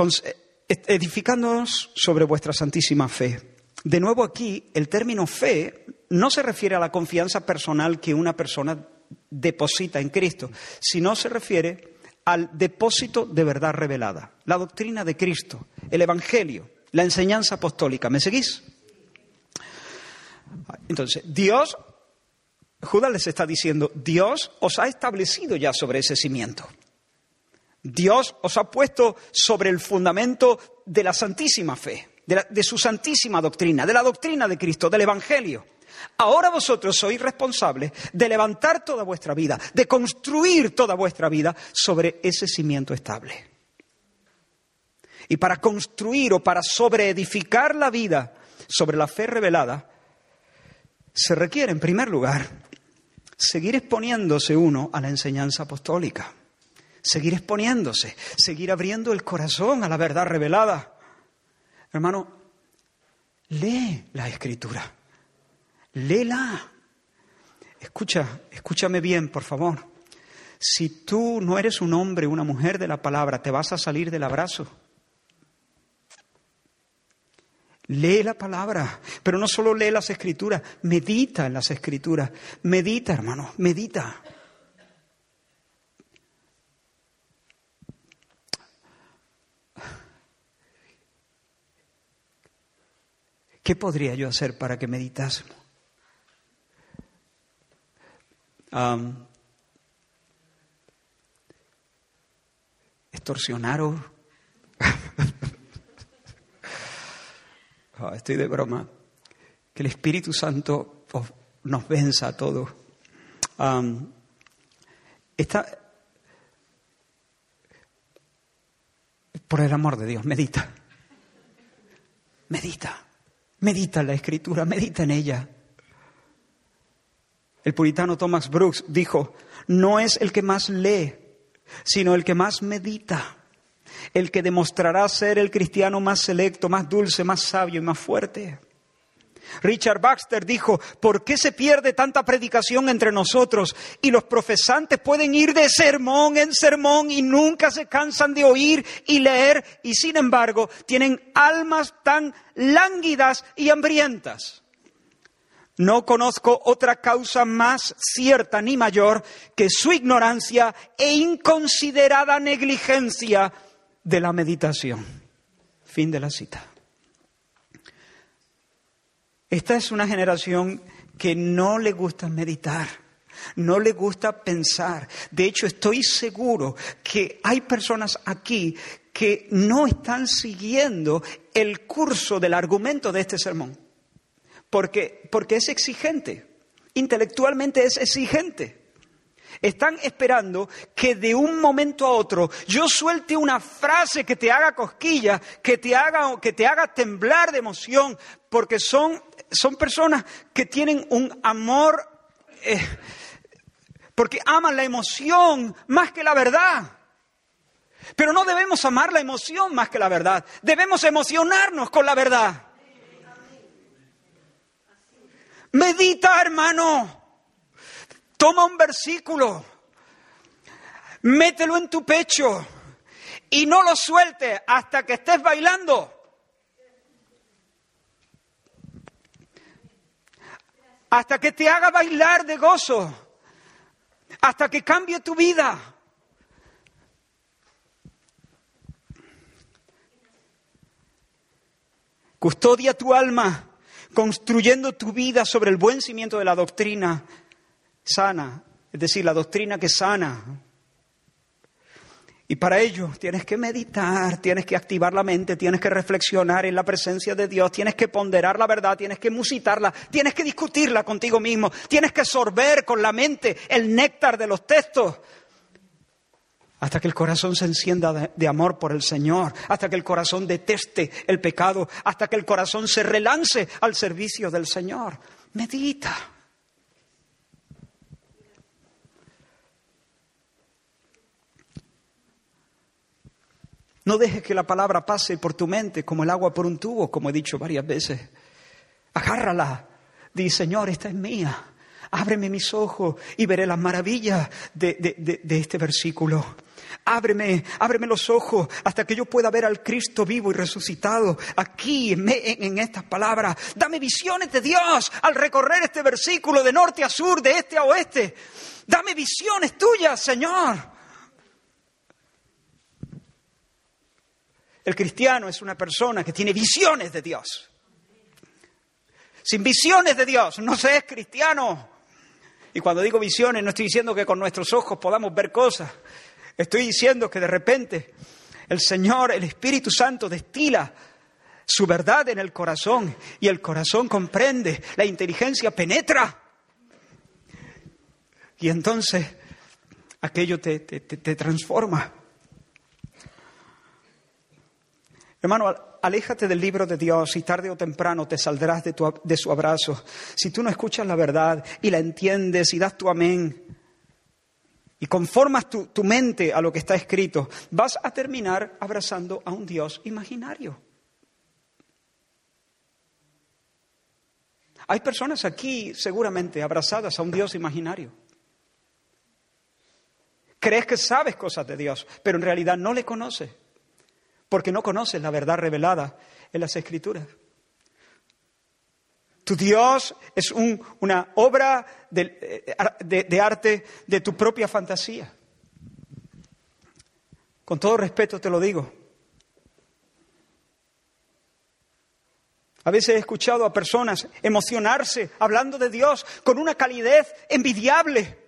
Eh, edificándonos sobre vuestra santísima fe. De nuevo aquí, el término fe no se refiere a la confianza personal que una persona deposita en Cristo, sino se refiere al depósito de verdad revelada, la doctrina de Cristo, el Evangelio, la enseñanza apostólica. ¿Me seguís? Entonces, Dios, Judas les está diciendo, Dios os ha establecido ya sobre ese cimiento. Dios os ha puesto sobre el fundamento de la santísima fe, de, su santísima doctrina, de la doctrina de Cristo, del Evangelio. Ahora vosotros sois responsables de levantar toda vuestra vida, de construir toda vuestra vida sobre ese cimiento estable. Y para construir o para sobreedificar la vida sobre la fe revelada, se requiere, en primer lugar, seguir exponiéndose uno a la enseñanza apostólica seguir exponiéndose, seguir abriendo el corazón a la verdad revelada. Hermano, lee la escritura, léela. Escucha, escúchame bien, por favor. Si tú no eres un hombre, una mujer de la palabra, te vas a salir del abrazo. Lee la palabra, pero no solo lee las escrituras, medita en las escrituras. Medita, hermano, medita. ¿Qué podría yo hacer para que meditásemos? extorsionaros. Ah, estoy de broma. Que el Espíritu Santo nos venza a todos. Um, por el amor de Dios, medita. Medita. Medita la escritura, medita en ella. El puritano Thomas Brooks dijo, no es el que más lee, sino el que más medita, el que demostrará ser el cristiano más selecto, más dulce, más sabio y más fuerte. Richard Baxter dijo, ¿por qué se pierde tanta predicación entre nosotros? Y los profesantes pueden ir de sermón en sermón y nunca se cansan de oír y leer y sin embargo tienen almas tan lánguidas y hambrientas. No conozco otra causa más cierta ni mayor que su ignorancia e inconsiderada negligencia de la meditación. Fin de la cita. Esta es una generación que no le gusta meditar, no le gusta pensar. De hecho, estoy seguro que hay personas aquí que no están siguiendo el curso del argumento de este sermón, porque, porque es exigente, intelectualmente es exigente. Están esperando que de un momento a otro yo suelte una frase que te haga cosquilla, que te haga, que te haga temblar de emoción, porque son son personas que tienen un amor, eh, porque aman la emoción más que la verdad. Pero no debemos amar la emoción más que la verdad. Debemos emocionarnos con la verdad. Medita, hermano. Toma un versículo. Mételo en tu pecho. Y no lo suelte hasta que estés bailando. Hasta que te haga bailar de gozo, hasta que cambie tu vida. Custodia tu alma, construyendo tu vida sobre el buen cimiento de la doctrina sana, es decir, la doctrina que sana, y para ello tienes que meditar, tienes que activar la mente, tienes que reflexionar en la presencia de Dios, tienes que ponderar la verdad, tienes que musitarla, tienes que discutirla contigo mismo, tienes que sorber con la mente el néctar de los textos. Hasta que el corazón se encienda de, amor por el Señor, hasta que el corazón deteste el pecado, hasta que el corazón se relance al servicio del Señor. Medita. No dejes que la palabra pase por tu mente como el agua por un tubo, como he dicho varias veces. Agárrala. Di, Señor, esta es mía. Ábreme mis ojos y veré las maravillas de, este versículo. Ábreme, ábreme los ojos hasta que yo pueda ver al Cristo vivo y resucitado aquí en, en, estas palabras. Dame visiones de Dios al recorrer este versículo de norte a sur, de este a oeste. Dame visiones tuyas, Señor. El cristiano es una persona que tiene visiones de Dios. Sin visiones de Dios no se es cristiano. Y cuando digo visiones no estoy diciendo que con nuestros ojos podamos ver cosas. Estoy diciendo que de repente el Señor, el Espíritu Santo destila su verdad en el corazón y el corazón comprende, la inteligencia penetra. Y entonces aquello te, te transforma. Hermano, aléjate del libro de Dios y tarde o temprano te saldrás de, de, su abrazo. Si tú no escuchas la verdad y la entiendes y das tu amén y conformas tu, tu mente a lo que está escrito, vas a terminar abrazando a un Dios imaginario. Hay personas aquí seguramente abrazadas a un Dios imaginario. Crees que sabes cosas de Dios, pero en realidad no le conoces porque no conoces la verdad revelada en las Escrituras. Tu Dios es una obra de, de arte de tu propia fantasía. Con todo respeto te lo digo. A veces he escuchado a personas emocionarse hablando de Dios con una calidez envidiable.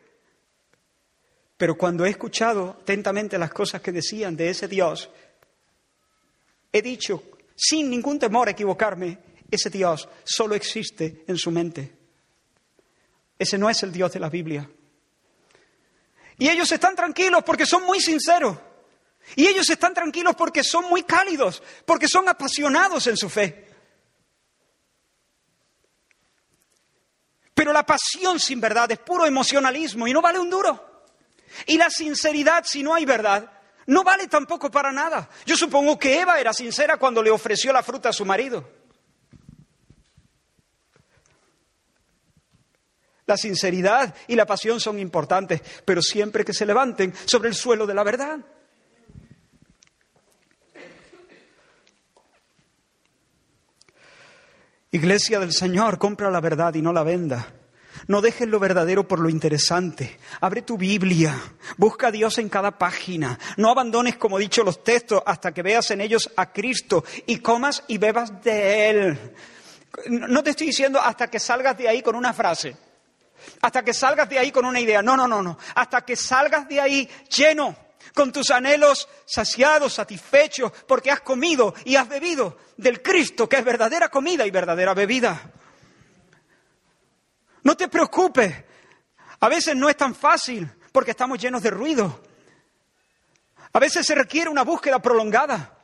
Pero cuando he escuchado atentamente las cosas que decían de ese Dios, He dicho, sin ningún temor a equivocarme, ese Dios solo existe en su mente. Ese no es el Dios de la Biblia. Y ellos están tranquilos porque son muy sinceros. Y ellos están tranquilos porque son muy cálidos, porque son apasionados en su fe. Pero la pasión sin verdad es puro emocionalismo y no vale un duro. Y la sinceridad, si no hay verdad, no vale tampoco para nada. Yo supongo que Eva era sincera cuando le ofreció la fruta a su marido. La sinceridad y la pasión son importantes, pero siempre que se levanten sobre el suelo de la verdad. Iglesia del Señor, compra la verdad y no la venda. No dejes lo verdadero por lo interesante. Abre tu Biblia. Busca a Dios en cada página. No abandones, como he dicho, los textos hasta que veas en ellos a Cristo y comas y bebas de Él. No te estoy diciendo hasta que salgas de ahí con una frase. Hasta que salgas de ahí con una idea. No, no, no, no. Hasta que salgas de ahí lleno con tus anhelos saciados, satisfechos, porque has comido y has bebido del Cristo, que es verdadera comida y verdadera bebida. No te preocupes, a veces no es tan fácil porque estamos llenos de ruido. A veces se requiere una búsqueda prolongada.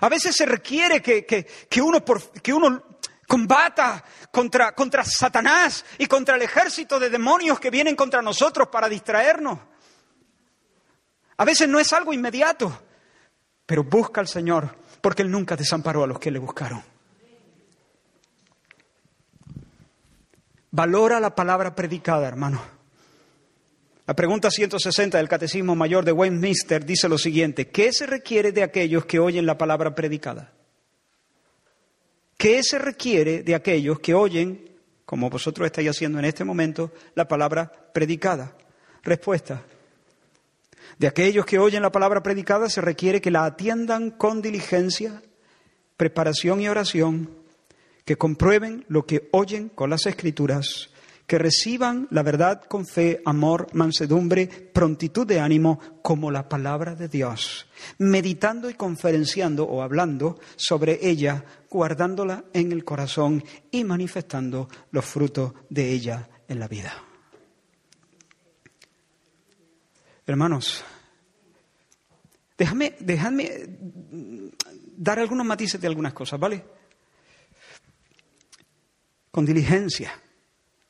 A veces se requiere que, uno, que uno combata contra, contra Satanás y contra el ejército de demonios que vienen contra nosotros para distraernos. A veces no es algo inmediato, pero busca al Señor, porque Él nunca desamparó a los que le buscaron. Valora la palabra predicada, hermano. La pregunta 160 del Catecismo Mayor de Westminster dice lo siguiente, ¿qué se requiere de aquellos que oyen la palabra predicada? ¿Qué se requiere de aquellos que oyen, como vosotros estáis haciendo en este momento, la palabra predicada? Respuesta, de aquellos que oyen la palabra predicada se requiere que la atiendan con diligencia, preparación y oración, que comprueben lo que oyen con las escrituras, que reciban la verdad con fe, amor, mansedumbre, prontitud de ánimo, como la palabra de Dios, meditando y conferenciando o hablando sobre ella, guardándola en el corazón y manifestando los frutos de ella en la vida. Hermanos, déjame, dar algunos matices de algunas cosas, ¿vale? Con diligencia,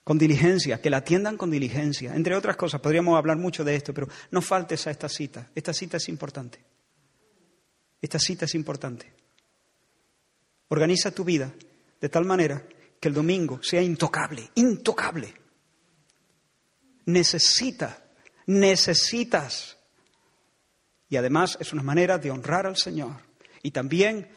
con diligencia, que la atiendan con diligencia. Entre otras cosas, podríamos hablar mucho de esto, pero no faltes a esta cita. Esta cita es importante. Esta cita es importante. Organiza tu vida de tal manera que el domingo sea intocable, intocable. Necesita necesitas. Y además es una manera de honrar al Señor. Y también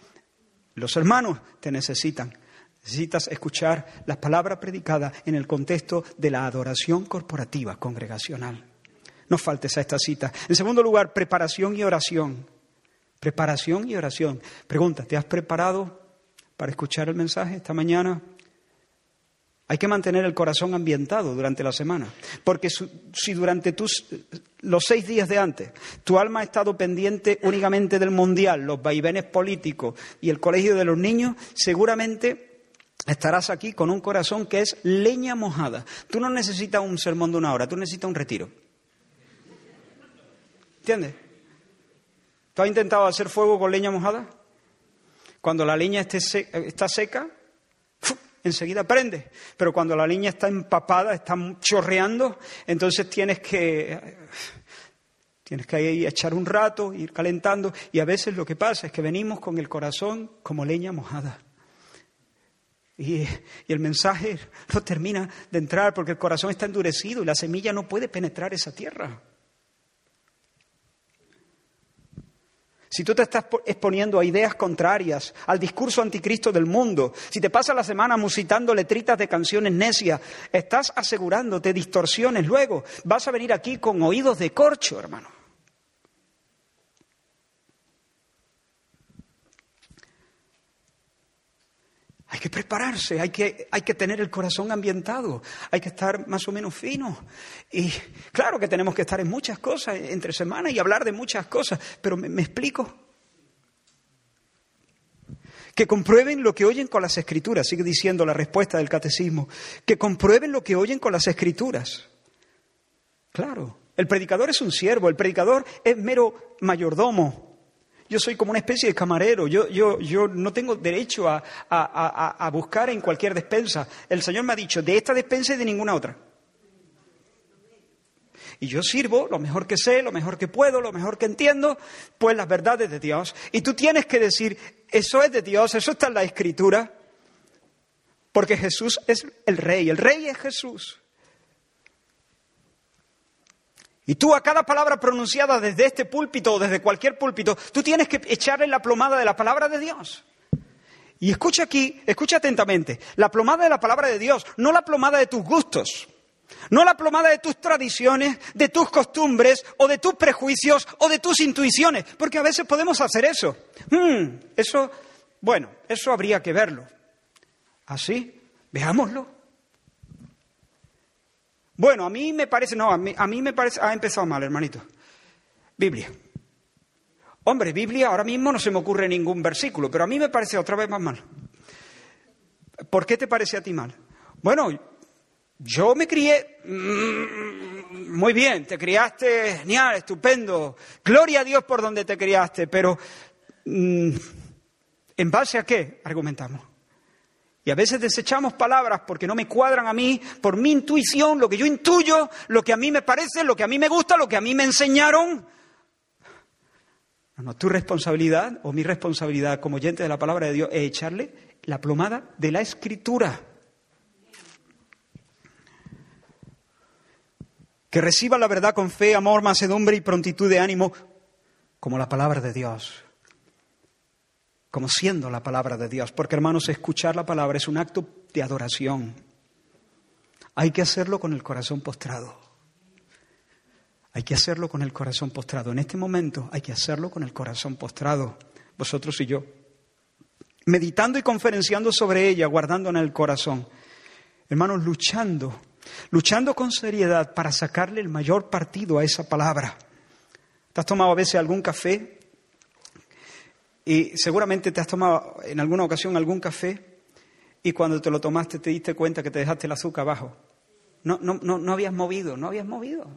los hermanos te necesitan. Necesitas escuchar las palabras predicadas en el contexto de la adoración corporativa, congregacional. No faltes a esta cita. En segundo lugar, preparación y oración. Preparación y oración. Pregunta, ¿te has preparado para escuchar el mensaje esta mañana? Hay que mantener el corazón ambientado durante la semana, porque si durante los seis días de antes tu alma ha estado pendiente únicamente del mundial, los vaivenes políticos y el colegio de los niños, seguramente estarás aquí con un corazón que es leña mojada. Tú no necesitas un sermón de una hora, tú necesitas un retiro. ¿Entiendes? ¿Tú has intentado hacer fuego con leña mojada? Cuando la leña está seca, enseguida prende. Pero cuando la leña está empapada, está chorreando, entonces tienes que, tienes que echar un rato, ir calentando. Y a veces lo que pasa es que venimos con el corazón como leña mojada. Y, el mensaje no termina de entrar porque el corazón está endurecido y la semilla no puede penetrar esa tierra. si tú te estás exponiendo a ideas contrarias, al discurso anticristo del mundo, si te pasas la semana musitando letritas de canciones necias, estás asegurándote distorsiones luego. Vas a venir aquí con oídos de corcho, hermano. Hay que prepararse, hay que, hay que tener el corazón ambientado, hay que estar más o menos fino. Y claro que tenemos que estar en muchas cosas entre semanas y hablar de muchas cosas, pero me, me explico. Que comprueben lo que oyen con las escrituras, sigue diciendo la respuesta del catecismo, que comprueben lo que oyen con las escrituras. Claro, El predicador es un siervo, el predicador es mero mayordomo. Yo soy como una especie de camarero, yo, yo, yo no tengo derecho a, a, buscar en cualquier despensa. El Señor me ha dicho, de esta despensa y de ninguna otra. Y yo sirvo lo mejor que sé, lo mejor que puedo, lo mejor que entiendo, pues las verdades de Dios. Y tú tienes que decir, eso es de Dios, eso está en la Escritura, porque Jesús es el Rey, el Rey es Jesús. Y tú a cada palabra pronunciada desde este púlpito o desde cualquier púlpito, tú tienes que echarle la plomada de la palabra de Dios. Y escucha aquí, escucha atentamente, la plomada de la palabra de Dios, no la plomada de tus gustos, no la plomada de tus tradiciones, de tus costumbres o de tus prejuicios o de tus intuiciones, porque a veces podemos hacer eso. Hmm, eso, bueno, eso habría que verlo. Así, veámoslo. Bueno, a mí me parece, no, a mí, a mí me parece, ha empezado mal, hermanito. Biblia. Hombre, Biblia, ahora mismo no se me ocurre ningún versículo, pero a mí me parece otra vez más mal. ¿Por qué te parece a ti mal? Bueno, yo me crié mm, muy bien, te criaste genial, estupendo, gloria a Dios por donde te criaste, pero mm, ¿en base a qué argumentamos? Y a veces desechamos palabras porque no me cuadran a mí, por mi intuición, lo que yo intuyo, lo que a mí me parece, lo que a mí me gusta, lo que a mí me enseñaron. No, tu responsabilidad o mi responsabilidad como oyente de la palabra de Dios es echarle la plomada de la escritura. Que reciba la verdad con fe, amor, mansedumbre y prontitud de ánimo, como la palabra de Dios como siendo la palabra de Dios, porque hermanos, escuchar la palabra es un acto de adoración. Hay que hacerlo con el corazón postrado. Hay que hacerlo con el corazón postrado. En este momento hay que hacerlo con el corazón postrado, vosotros y yo. Meditando y conferenciando sobre ella, guardando en el corazón. Hermanos, luchando, luchando con seriedad para sacarle el mayor partido a esa palabra. ¿Te has tomado a veces algún café y seguramente te has tomado en alguna ocasión algún café y cuando te lo tomaste te diste cuenta que te dejaste el azúcar abajo. No, no, no, no habías movido, no habías movido.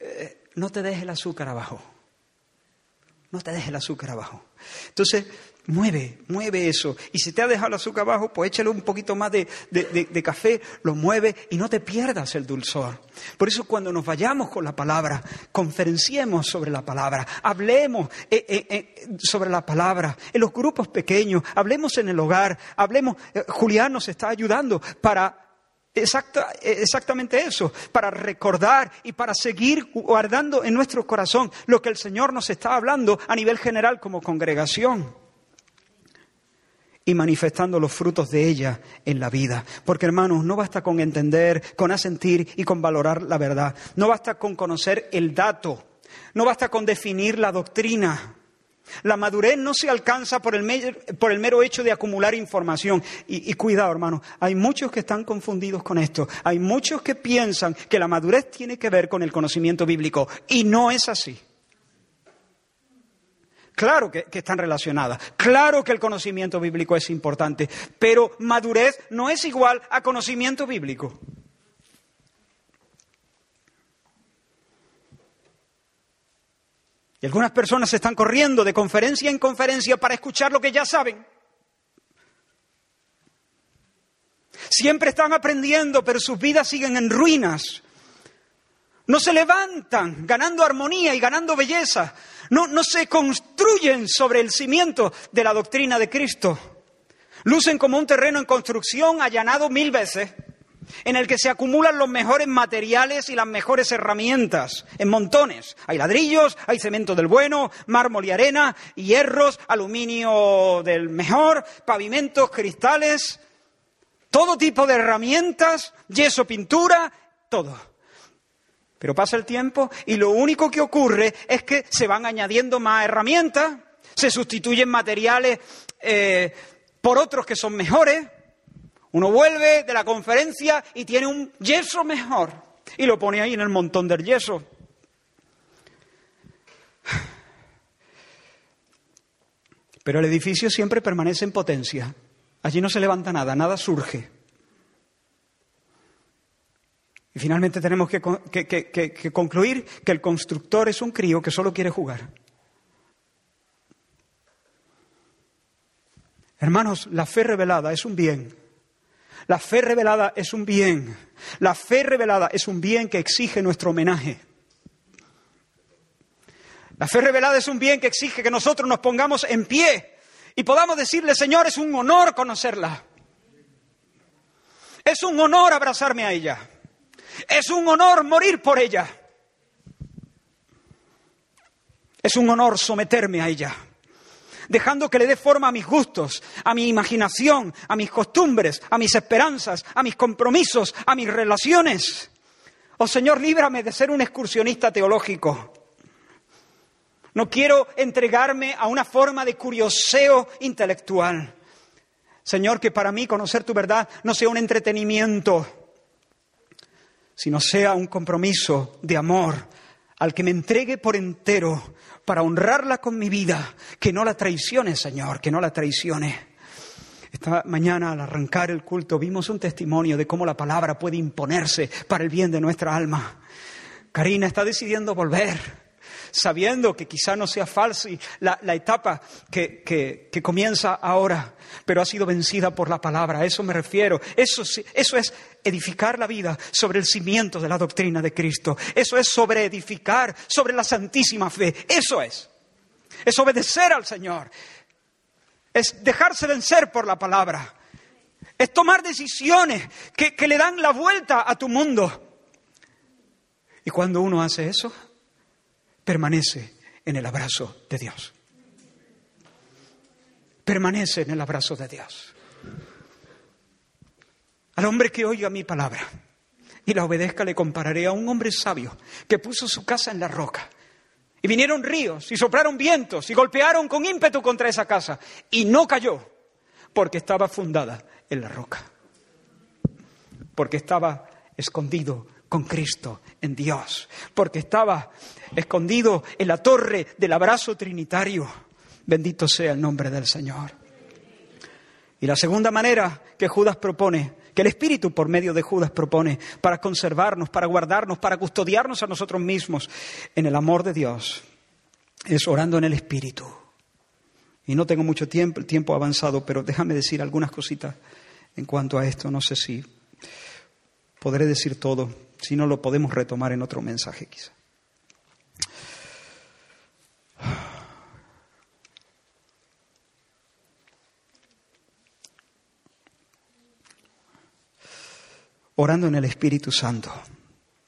Eh, no te dejes el azúcar abajo. No te dejes el azúcar abajo. Entonces, Mueve, mueve eso. Y si te ha dejado el azúcar abajo, pues échale un poquito más de, café, lo mueve y no te pierdas el dulzor. Por eso cuando nos vayamos con la palabra, conferenciemos sobre la palabra, hablemos eh, eh, eh, sobre la palabra en los grupos pequeños, hablemos en el hogar, hablemos. Julián nos está ayudando para exactamente eso, para recordar y para seguir guardando en nuestro corazón lo que el Señor nos está hablando a nivel general como congregación y manifestando los frutos de ella en la vida. Porque hermanos, no basta con entender, con asentir y con valorar la verdad. No basta con conocer el dato. No basta con definir la doctrina. La madurez no se alcanza por el, mero hecho de acumular información. Y, y cuidado, hermanos, hay muchos que están confundidos con esto. Hay muchos que piensan que la madurez tiene que ver con el conocimiento bíblico. Y no es así. Claro que, están relacionadas, claro que el conocimiento bíblico es importante, pero madurez no es igual a conocimiento bíblico. Y algunas personas se están corriendo de conferencia en conferencia para escuchar lo que ya saben. Siempre están aprendiendo, pero sus vidas siguen en ruinas. No se levantan ganando armonía y ganando belleza, no, no se construyen sobre el cimiento de la doctrina de Cristo. Lucen como un terreno en construcción allanado mil veces, en el que se acumulan los mejores materiales y las mejores herramientas, en montones. Hay ladrillos, hay cemento del bueno, mármol y arena, hierros, aluminio del mejor, pavimentos, cristales, todo tipo de herramientas, yeso, pintura, todo. Pero pasa el tiempo y lo único que ocurre es que se van añadiendo más herramientas, se sustituyen materiales eh, por otros que son mejores. Uno vuelve de la conferencia y tiene un yeso mejor y lo pone ahí en el montón del yeso. Pero el edificio siempre permanece en potencia. Allí no se levanta nada, nada surge. Y finalmente tenemos que, que, concluir que el constructor es un crío que solo quiere jugar. Hermanos, la fe revelada es un bien. La fe revelada es un bien. La fe revelada es un bien que exige nuestro homenaje. La fe revelada es un bien que exige que nosotros nos pongamos en pie y podamos decirle, Señor, es un honor conocerla. Es un honor abrazarme a ella. Es un honor morir por ella. Es un honor someterme a ella, dejando que le dé forma a mis gustos, a mi imaginación, a mis costumbres, a mis esperanzas, a mis compromisos, a mis relaciones. Oh Señor, líbrame de ser un excursionista teológico. No quiero entregarme a una forma de curioseo intelectual. Señor, que para mí conocer tu verdad no sea un entretenimiento, sino sea un compromiso de amor al que me entregue por entero para honrarla con mi vida, que no la traicione, Señor, que no la traicione. Esta mañana al arrancar el culto vimos un testimonio de cómo la palabra puede imponerse para el bien de nuestra alma. Karina está decidiendo volver sabiendo que quizá no sea falsa la, etapa que, que, comienza ahora, pero ha sido vencida por la palabra. A eso me refiero. Eso, eso es edificar la vida sobre el cimiento de la doctrina de Cristo. Eso es sobre edificar sobre la santísima fe. Eso es. Es obedecer al Señor. Es dejarse vencer por la palabra. Es tomar decisiones que, que le dan la vuelta a tu mundo. Y cuando uno hace eso, permanece en el abrazo de Dios. Permanece en el abrazo de Dios. Al hombre que oiga mi palabra y la obedezca le compararé a un hombre sabio que puso su casa en la roca. Y vinieron ríos y soplaron vientos y golpearon con ímpetu contra esa casa y no cayó porque estaba fundada en la roca. Porque estaba escondido con Cristo en Dios, porque estaba escondido en la torre del abrazo trinitario. Bendito sea el nombre del Señor. Y la segunda manera que Judas propone, que el Espíritu por medio de Judas propone para conservarnos, para guardarnos, para custodiarnos a nosotros mismos en el amor de Dios, es orando en el Espíritu. Y no tengo mucho tiempo, el tiempo avanzado, pero déjame decir algunas cositas en cuanto a esto. No sé si podré decir todo, si no lo podemos retomar en otro mensaje quizá. Orando en el Espíritu Santo.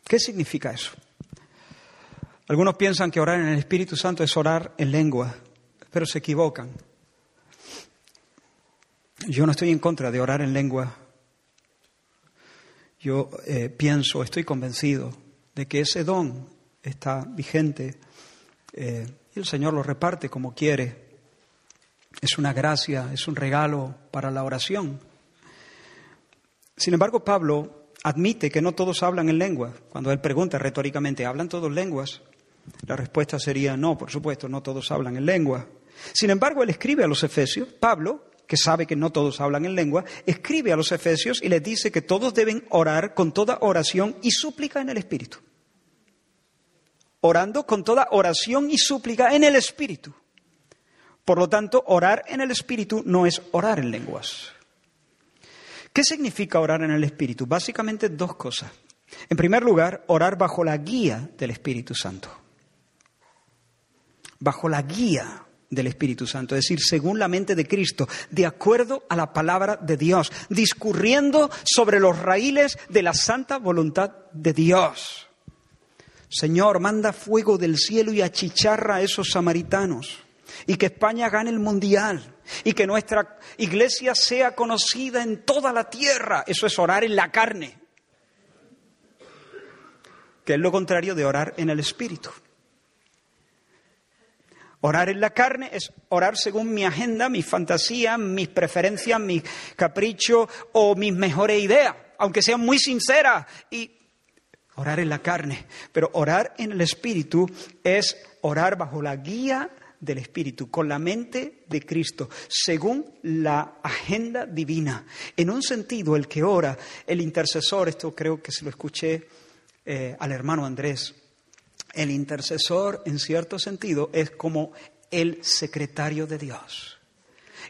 ¿Qué significa eso? Algunos piensan que orar en el Espíritu Santo es orar en lengua, pero se equivocan. Yo no estoy en contra de orar en lengua. Yo eh, pienso, estoy convencido de que ese don está vigente eh, y el Señor lo reparte como quiere. Es una gracia, es un regalo para la oración. Sin embargo, Pablo admite que no todos hablan en lengua. Cuando él pregunta retóricamente, ¿hablan todos lenguas? La respuesta sería no, por supuesto, no todos hablan en lengua. Sin embargo, él escribe a los Efesios, Pablo, que sabe que no todos hablan en lengua, escribe a los Efesios y les dice que todos deben orar con toda oración y súplica en el Espíritu orando con toda oración y súplica en el Espíritu. Por lo tanto, orar en el Espíritu no es orar en lenguas. ¿Qué significa orar en el Espíritu? Básicamente dos cosas. En primer lugar, orar bajo la guía del Espíritu Santo. Bajo la guía del Espíritu Santo, es decir, según la mente de Cristo, de acuerdo a la palabra de Dios, discurriendo sobre los raíles de la santa voluntad de Dios. Señor, manda fuego del cielo y achicharra a esos samaritanos. Y que España gane el mundial. Y que nuestra iglesia sea conocida en toda la tierra. Eso es orar en la carne. Que es lo contrario de orar en el espíritu. Orar en la carne es orar según mi agenda, mis fantasías, mis preferencias, mis caprichos o mis mejores ideas, aunque sean muy sinceras y orar en la carne, pero orar en el Espíritu es orar bajo la guía del Espíritu, con la mente de Cristo, según la agenda divina. En un sentido, el que ora, el intercesor, esto creo que se lo escuché eh, al hermano Andrés, el intercesor, en cierto sentido, es como el secretario de Dios.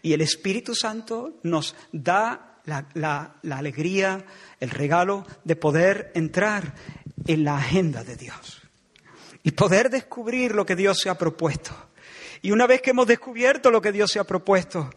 Y el Espíritu Santo nos da la, alegría, el regalo de poder entrar en la agenda de Dios y poder descubrir lo que Dios se ha propuesto. Y una vez que hemos descubierto lo que Dios se ha propuesto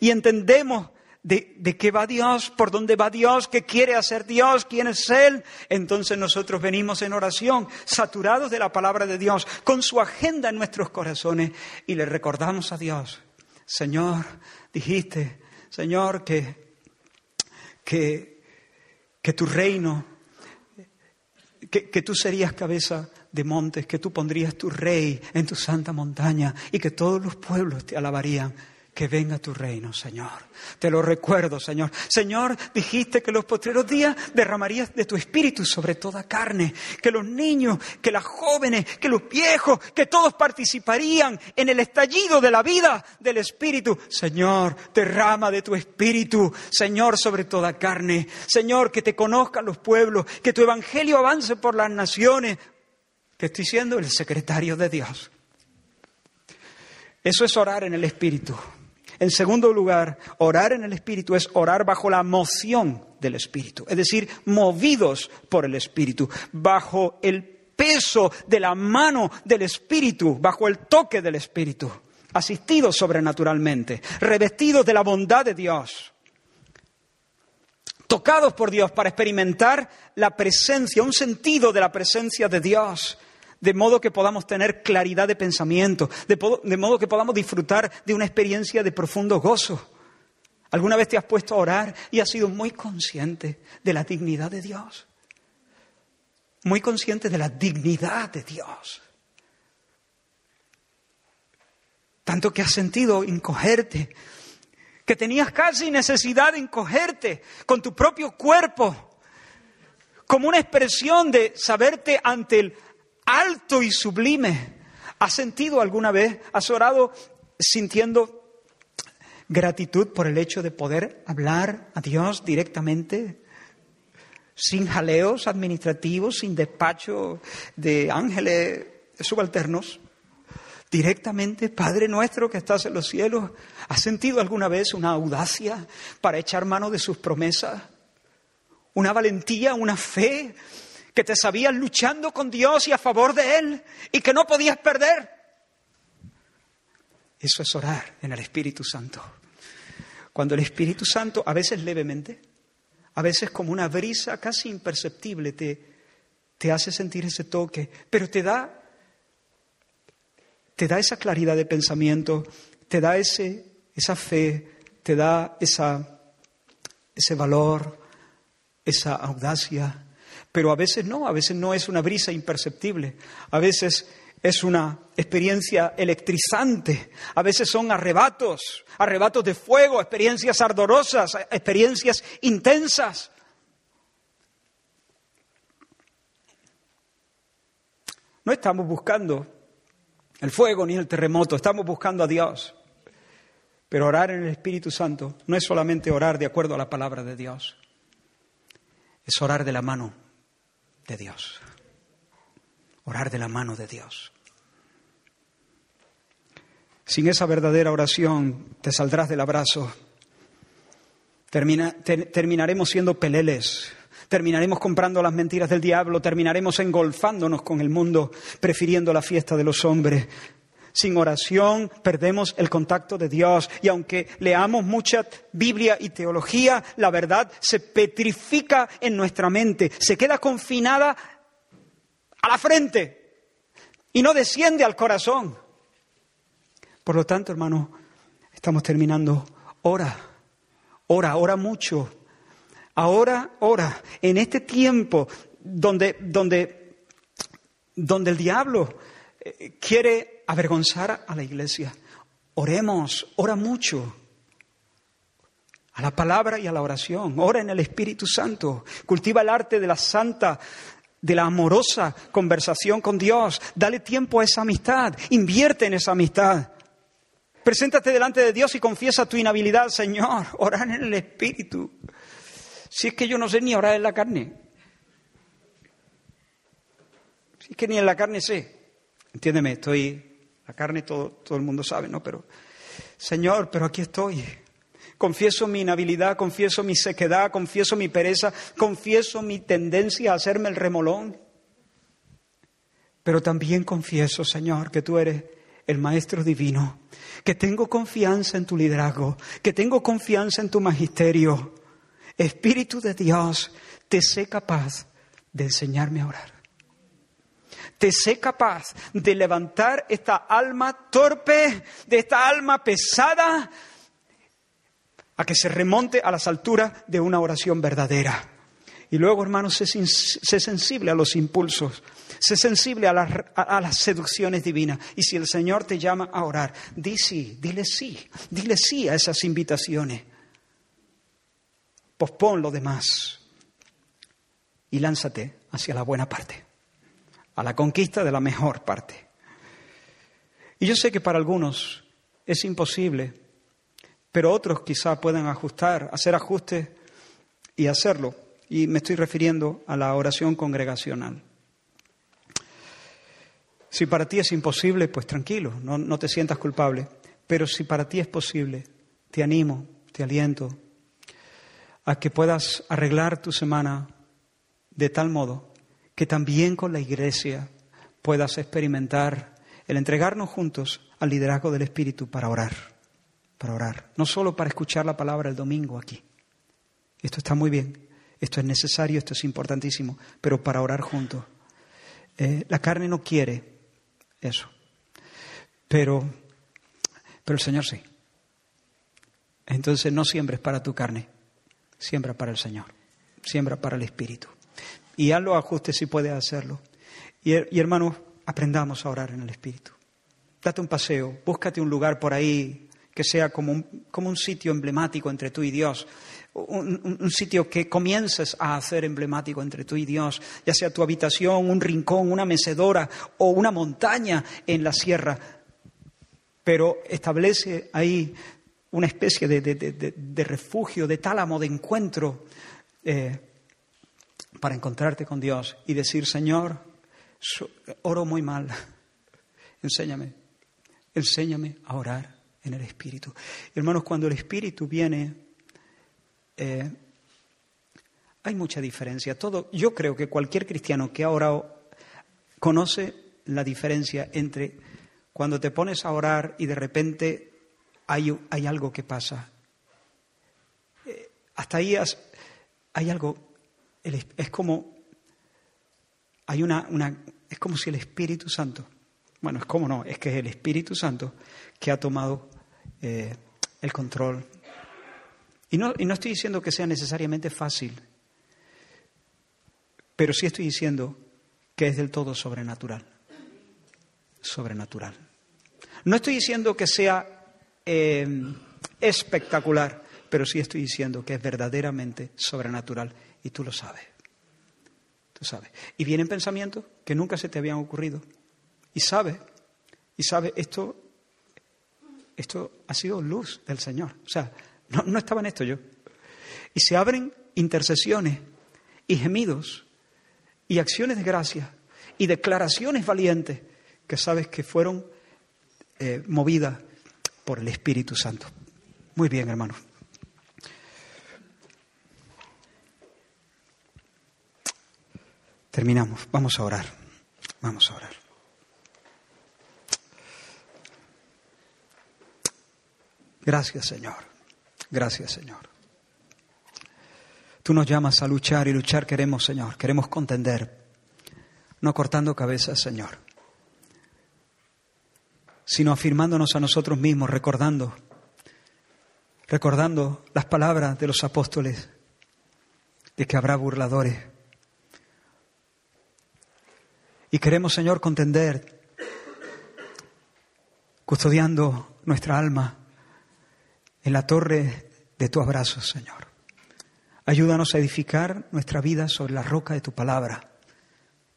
y entendemos de, qué va Dios, por dónde va Dios, qué quiere hacer Dios, quién es Él, entonces nosotros venimos en oración, saturados de la palabra de Dios, con su agenda en nuestros corazones y le recordamos a Dios, Señor, dijiste, Señor, que, que, que tu reino, que, que tú serías cabeza de montes, que tú pondrías tu rey en tu santa montaña y que todos los pueblos te alabarían que venga tu reino, Señor. Te lo recuerdo, Señor. Señor, dijiste que los postreros días derramarías de tu espíritu sobre toda carne, que los niños, que las jóvenes, que los viejos, que todos participarían en el estallido de la vida del espíritu. Señor, derrama de tu espíritu, Señor, sobre toda carne. Señor, que te conozcan los pueblos, que tu evangelio avance por las naciones. Que estoy siendo el secretario de Dios. Eso es orar en el espíritu. En segundo lugar, orar en el Espíritu es orar bajo la moción del Espíritu, es decir, movidos por el Espíritu, bajo el peso de la mano del Espíritu, bajo el toque del Espíritu, asistidos sobrenaturalmente, revestidos de la bondad de Dios, tocados por Dios para experimentar la presencia, un sentido de la presencia de Dios de modo que podamos tener claridad de pensamiento, de, modo que podamos disfrutar de una experiencia de profundo gozo. ¿Alguna vez te has puesto a orar y has sido muy consciente de la dignidad de Dios? Muy consciente de la dignidad de Dios. Tanto que has sentido encogerte, que tenías casi necesidad de encogerte con tu propio cuerpo, como una expresión de saberte ante el alto y sublime. ¿Has sentido alguna vez, has orado sintiendo gratitud por el hecho de poder hablar a Dios directamente? Sin jaleos administrativos, sin despacho de ángeles subalternos. Directamente, Padre nuestro que estás en los cielos, ¿has sentido alguna vez una audacia para echar mano de sus promesas? ¿Una valentía, una fe que te sabías luchando con Dios y a favor de Él y que no podías perder. Eso es orar en el Espíritu Santo. Cuando el Espíritu Santo, a veces levemente, a veces como una brisa casi imperceptible, te, te hace sentir ese toque, pero te da, te da esa claridad de pensamiento, te da ese, esa fe, te da esa, ese valor, esa audacia, pero a veces no, a veces no es una brisa imperceptible, a veces es una experiencia electrizante, a veces son arrebatos, arrebatos de fuego, experiencias ardorosas, experiencias intensas. No estamos buscando el fuego ni el terremoto, estamos buscando a Dios. Pero orar en el Espíritu Santo no es solamente orar de acuerdo a la palabra de Dios, es orar de la mano de Dios. Orar de la mano de Dios. Sin esa verdadera oración te saldrás del abrazo. terminaremos siendo peleles. Terminaremos comprando las mentiras del diablo. Terminaremos engolfándonos con el mundo, prefiriendo la fiesta de los hombres. Sin oración perdemos el contacto de Dios y aunque leamos mucha Biblia y teología, la verdad se petrifica en nuestra mente, se queda confinada a la frente y no desciende al corazón. Por lo tanto, hermano, estamos terminando. Ora, ora, ora mucho. Ahora, ora. En este tiempo donde, donde, donde el diablo eh, quiere avergonzar a la iglesia. Oremos, ora mucho. A la palabra y a la oración. Ora en el Espíritu Santo. Cultiva el arte de la santa, de la amorosa conversación con Dios. Dale tiempo a esa amistad. Invierte en esa amistad. Preséntate delante de Dios y confiesa tu inhabilidad, Señor. Orar en el Espíritu. Si es que yo no sé ni orar en la carne. Si es que ni en la carne sé. Entiéndeme, estoy. La carne todo, todo el mundo sabe, ¿no? Pero, Señor, pero aquí estoy. Confieso mi inhabilidad, confieso mi sequedad, confieso mi pereza, confieso mi tendencia a hacerme el remolón. Pero también confieso, Señor, que tú eres el Maestro Divino, que tengo confianza en tu liderazgo, que tengo confianza en tu magisterio. Espíritu de Dios, te sé capaz de enseñarme a orar. Te sé capaz de levantar esta alma torpe, de esta alma pesada, a que se remonte a las alturas de una oración verdadera. Y luego, hermanos, sé, sensible a los impulsos, sé sensible a las, a las, seducciones divinas. Y si el Señor te llama a orar, di sí, dile sí, dile sí a esas invitaciones. Pospon lo demás y lánzate hacia la buena parte, a la conquista de la mejor parte. Y yo sé que para algunos es imposible pero otros quizá puedan ajustar, hacer ajustes y hacerlo. Y me estoy refiriendo a la oración congregacional. Si para ti es imposible, pues tranquilo, no, no te sientas culpable. Pero si para ti es posible, te animo, te aliento a que puedas arreglar tu semana de tal modo que también con la iglesia puedas experimentar el entregarnos juntos al liderazgo del Espíritu para orar para orar, no solo para escuchar la palabra el domingo aquí. Esto está muy bien, esto es necesario, esto es importantísimo, pero para orar juntos. Eh, la carne no quiere eso, pero, pero el Señor sí. Entonces no siembres para tu carne, siembra para el Señor, siembra para el Espíritu. Y haz los ajustes si puedes hacerlo. Y, hermanos, aprendamos a orar en el Espíritu. Date un paseo, búscate un lugar por ahí que sea como un, como un sitio emblemático entre tú y Dios, un, un, sitio que comiences a hacer emblemático entre tú y Dios, ya sea tu habitación, un rincón, una mecedora o una montaña en la sierra, pero establece ahí una especie de, de, de, de refugio, de tálamo, de encuentro eh, para encontrarte con Dios y decir, Señor, oro muy mal, enséñame, enséñame a orar en el Espíritu. Hermanos, cuando el Espíritu viene, eh, hay mucha diferencia. Todo, yo creo que cualquier cristiano que ha orado conoce la diferencia entre cuando te pones a orar y de repente hay, hay algo que pasa. Eh, hasta ahí hay algo, es como, hay una, es como si el Espíritu Santo, bueno, es como no, es que es el Espíritu Santo que ha tomado eh, el control. Y no, y no estoy diciendo que sea necesariamente fácil, pero sí estoy diciendo que es del todo sobrenatural. Sobrenatural. No estoy diciendo que sea eh, espectacular, pero sí estoy diciendo que es verdaderamente sobrenatural y tú lo sabes. Tú sabes. Y vienen pensamientos que nunca se te habían ocurrido. Y sabes, y sabes, esto esto ha sido luz del Señor. O sea, no, estaba en esto yo. Y se abren intercesiones y gemidos y acciones de gracia y declaraciones valientes que sabes que fueron eh, movidas por el Espíritu Santo. Muy bien, hermano. Terminamos. Vamos a orar. Vamos a orar. Gracias, Señor. Gracias, Señor. Tú nos llamas a luchar y luchar queremos, Señor. Queremos contender, no cortando cabezas, Señor, sino afirmándonos a nosotros mismos, recordando, recordando las palabras de los apóstoles de que habrá burladores. Y queremos, Señor, contender, custodiando nuestra alma en la torre de tu abrazo, Señor. Ayúdanos a edificar nuestra vida sobre la roca de tu palabra,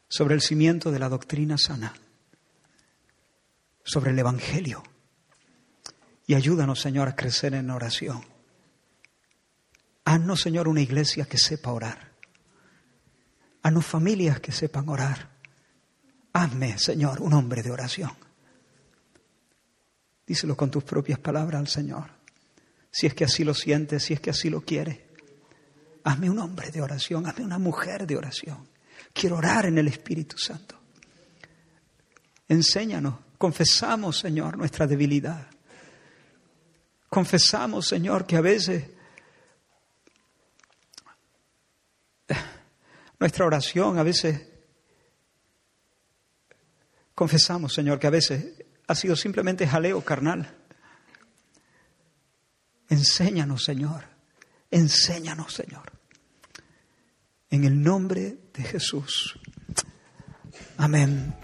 sobre el cimiento de la doctrina sana, sobre el Evangelio. Y ayúdanos, Señor, a crecer en oración. Haznos, Señor, una iglesia que sepa orar. Haznos familias que sepan orar. Hazme, Señor, un hombre de oración. Díselo con tus propias palabras al Señor. Si es que así lo sientes, si es que así lo quieres. Hazme un hombre de oración, hazme una mujer de oración. Quiero orar en el Espíritu Santo. Enséñanos, confesamos, Señor, nuestra debilidad. Confesamos, Señor, que a veces nuestra oración, a veces confesamos, Señor, que a veces ha sido simplemente jaleo carnal. Enséñanos, Señor. Enséñanos, Señor. En el nombre de Jesús. Amén.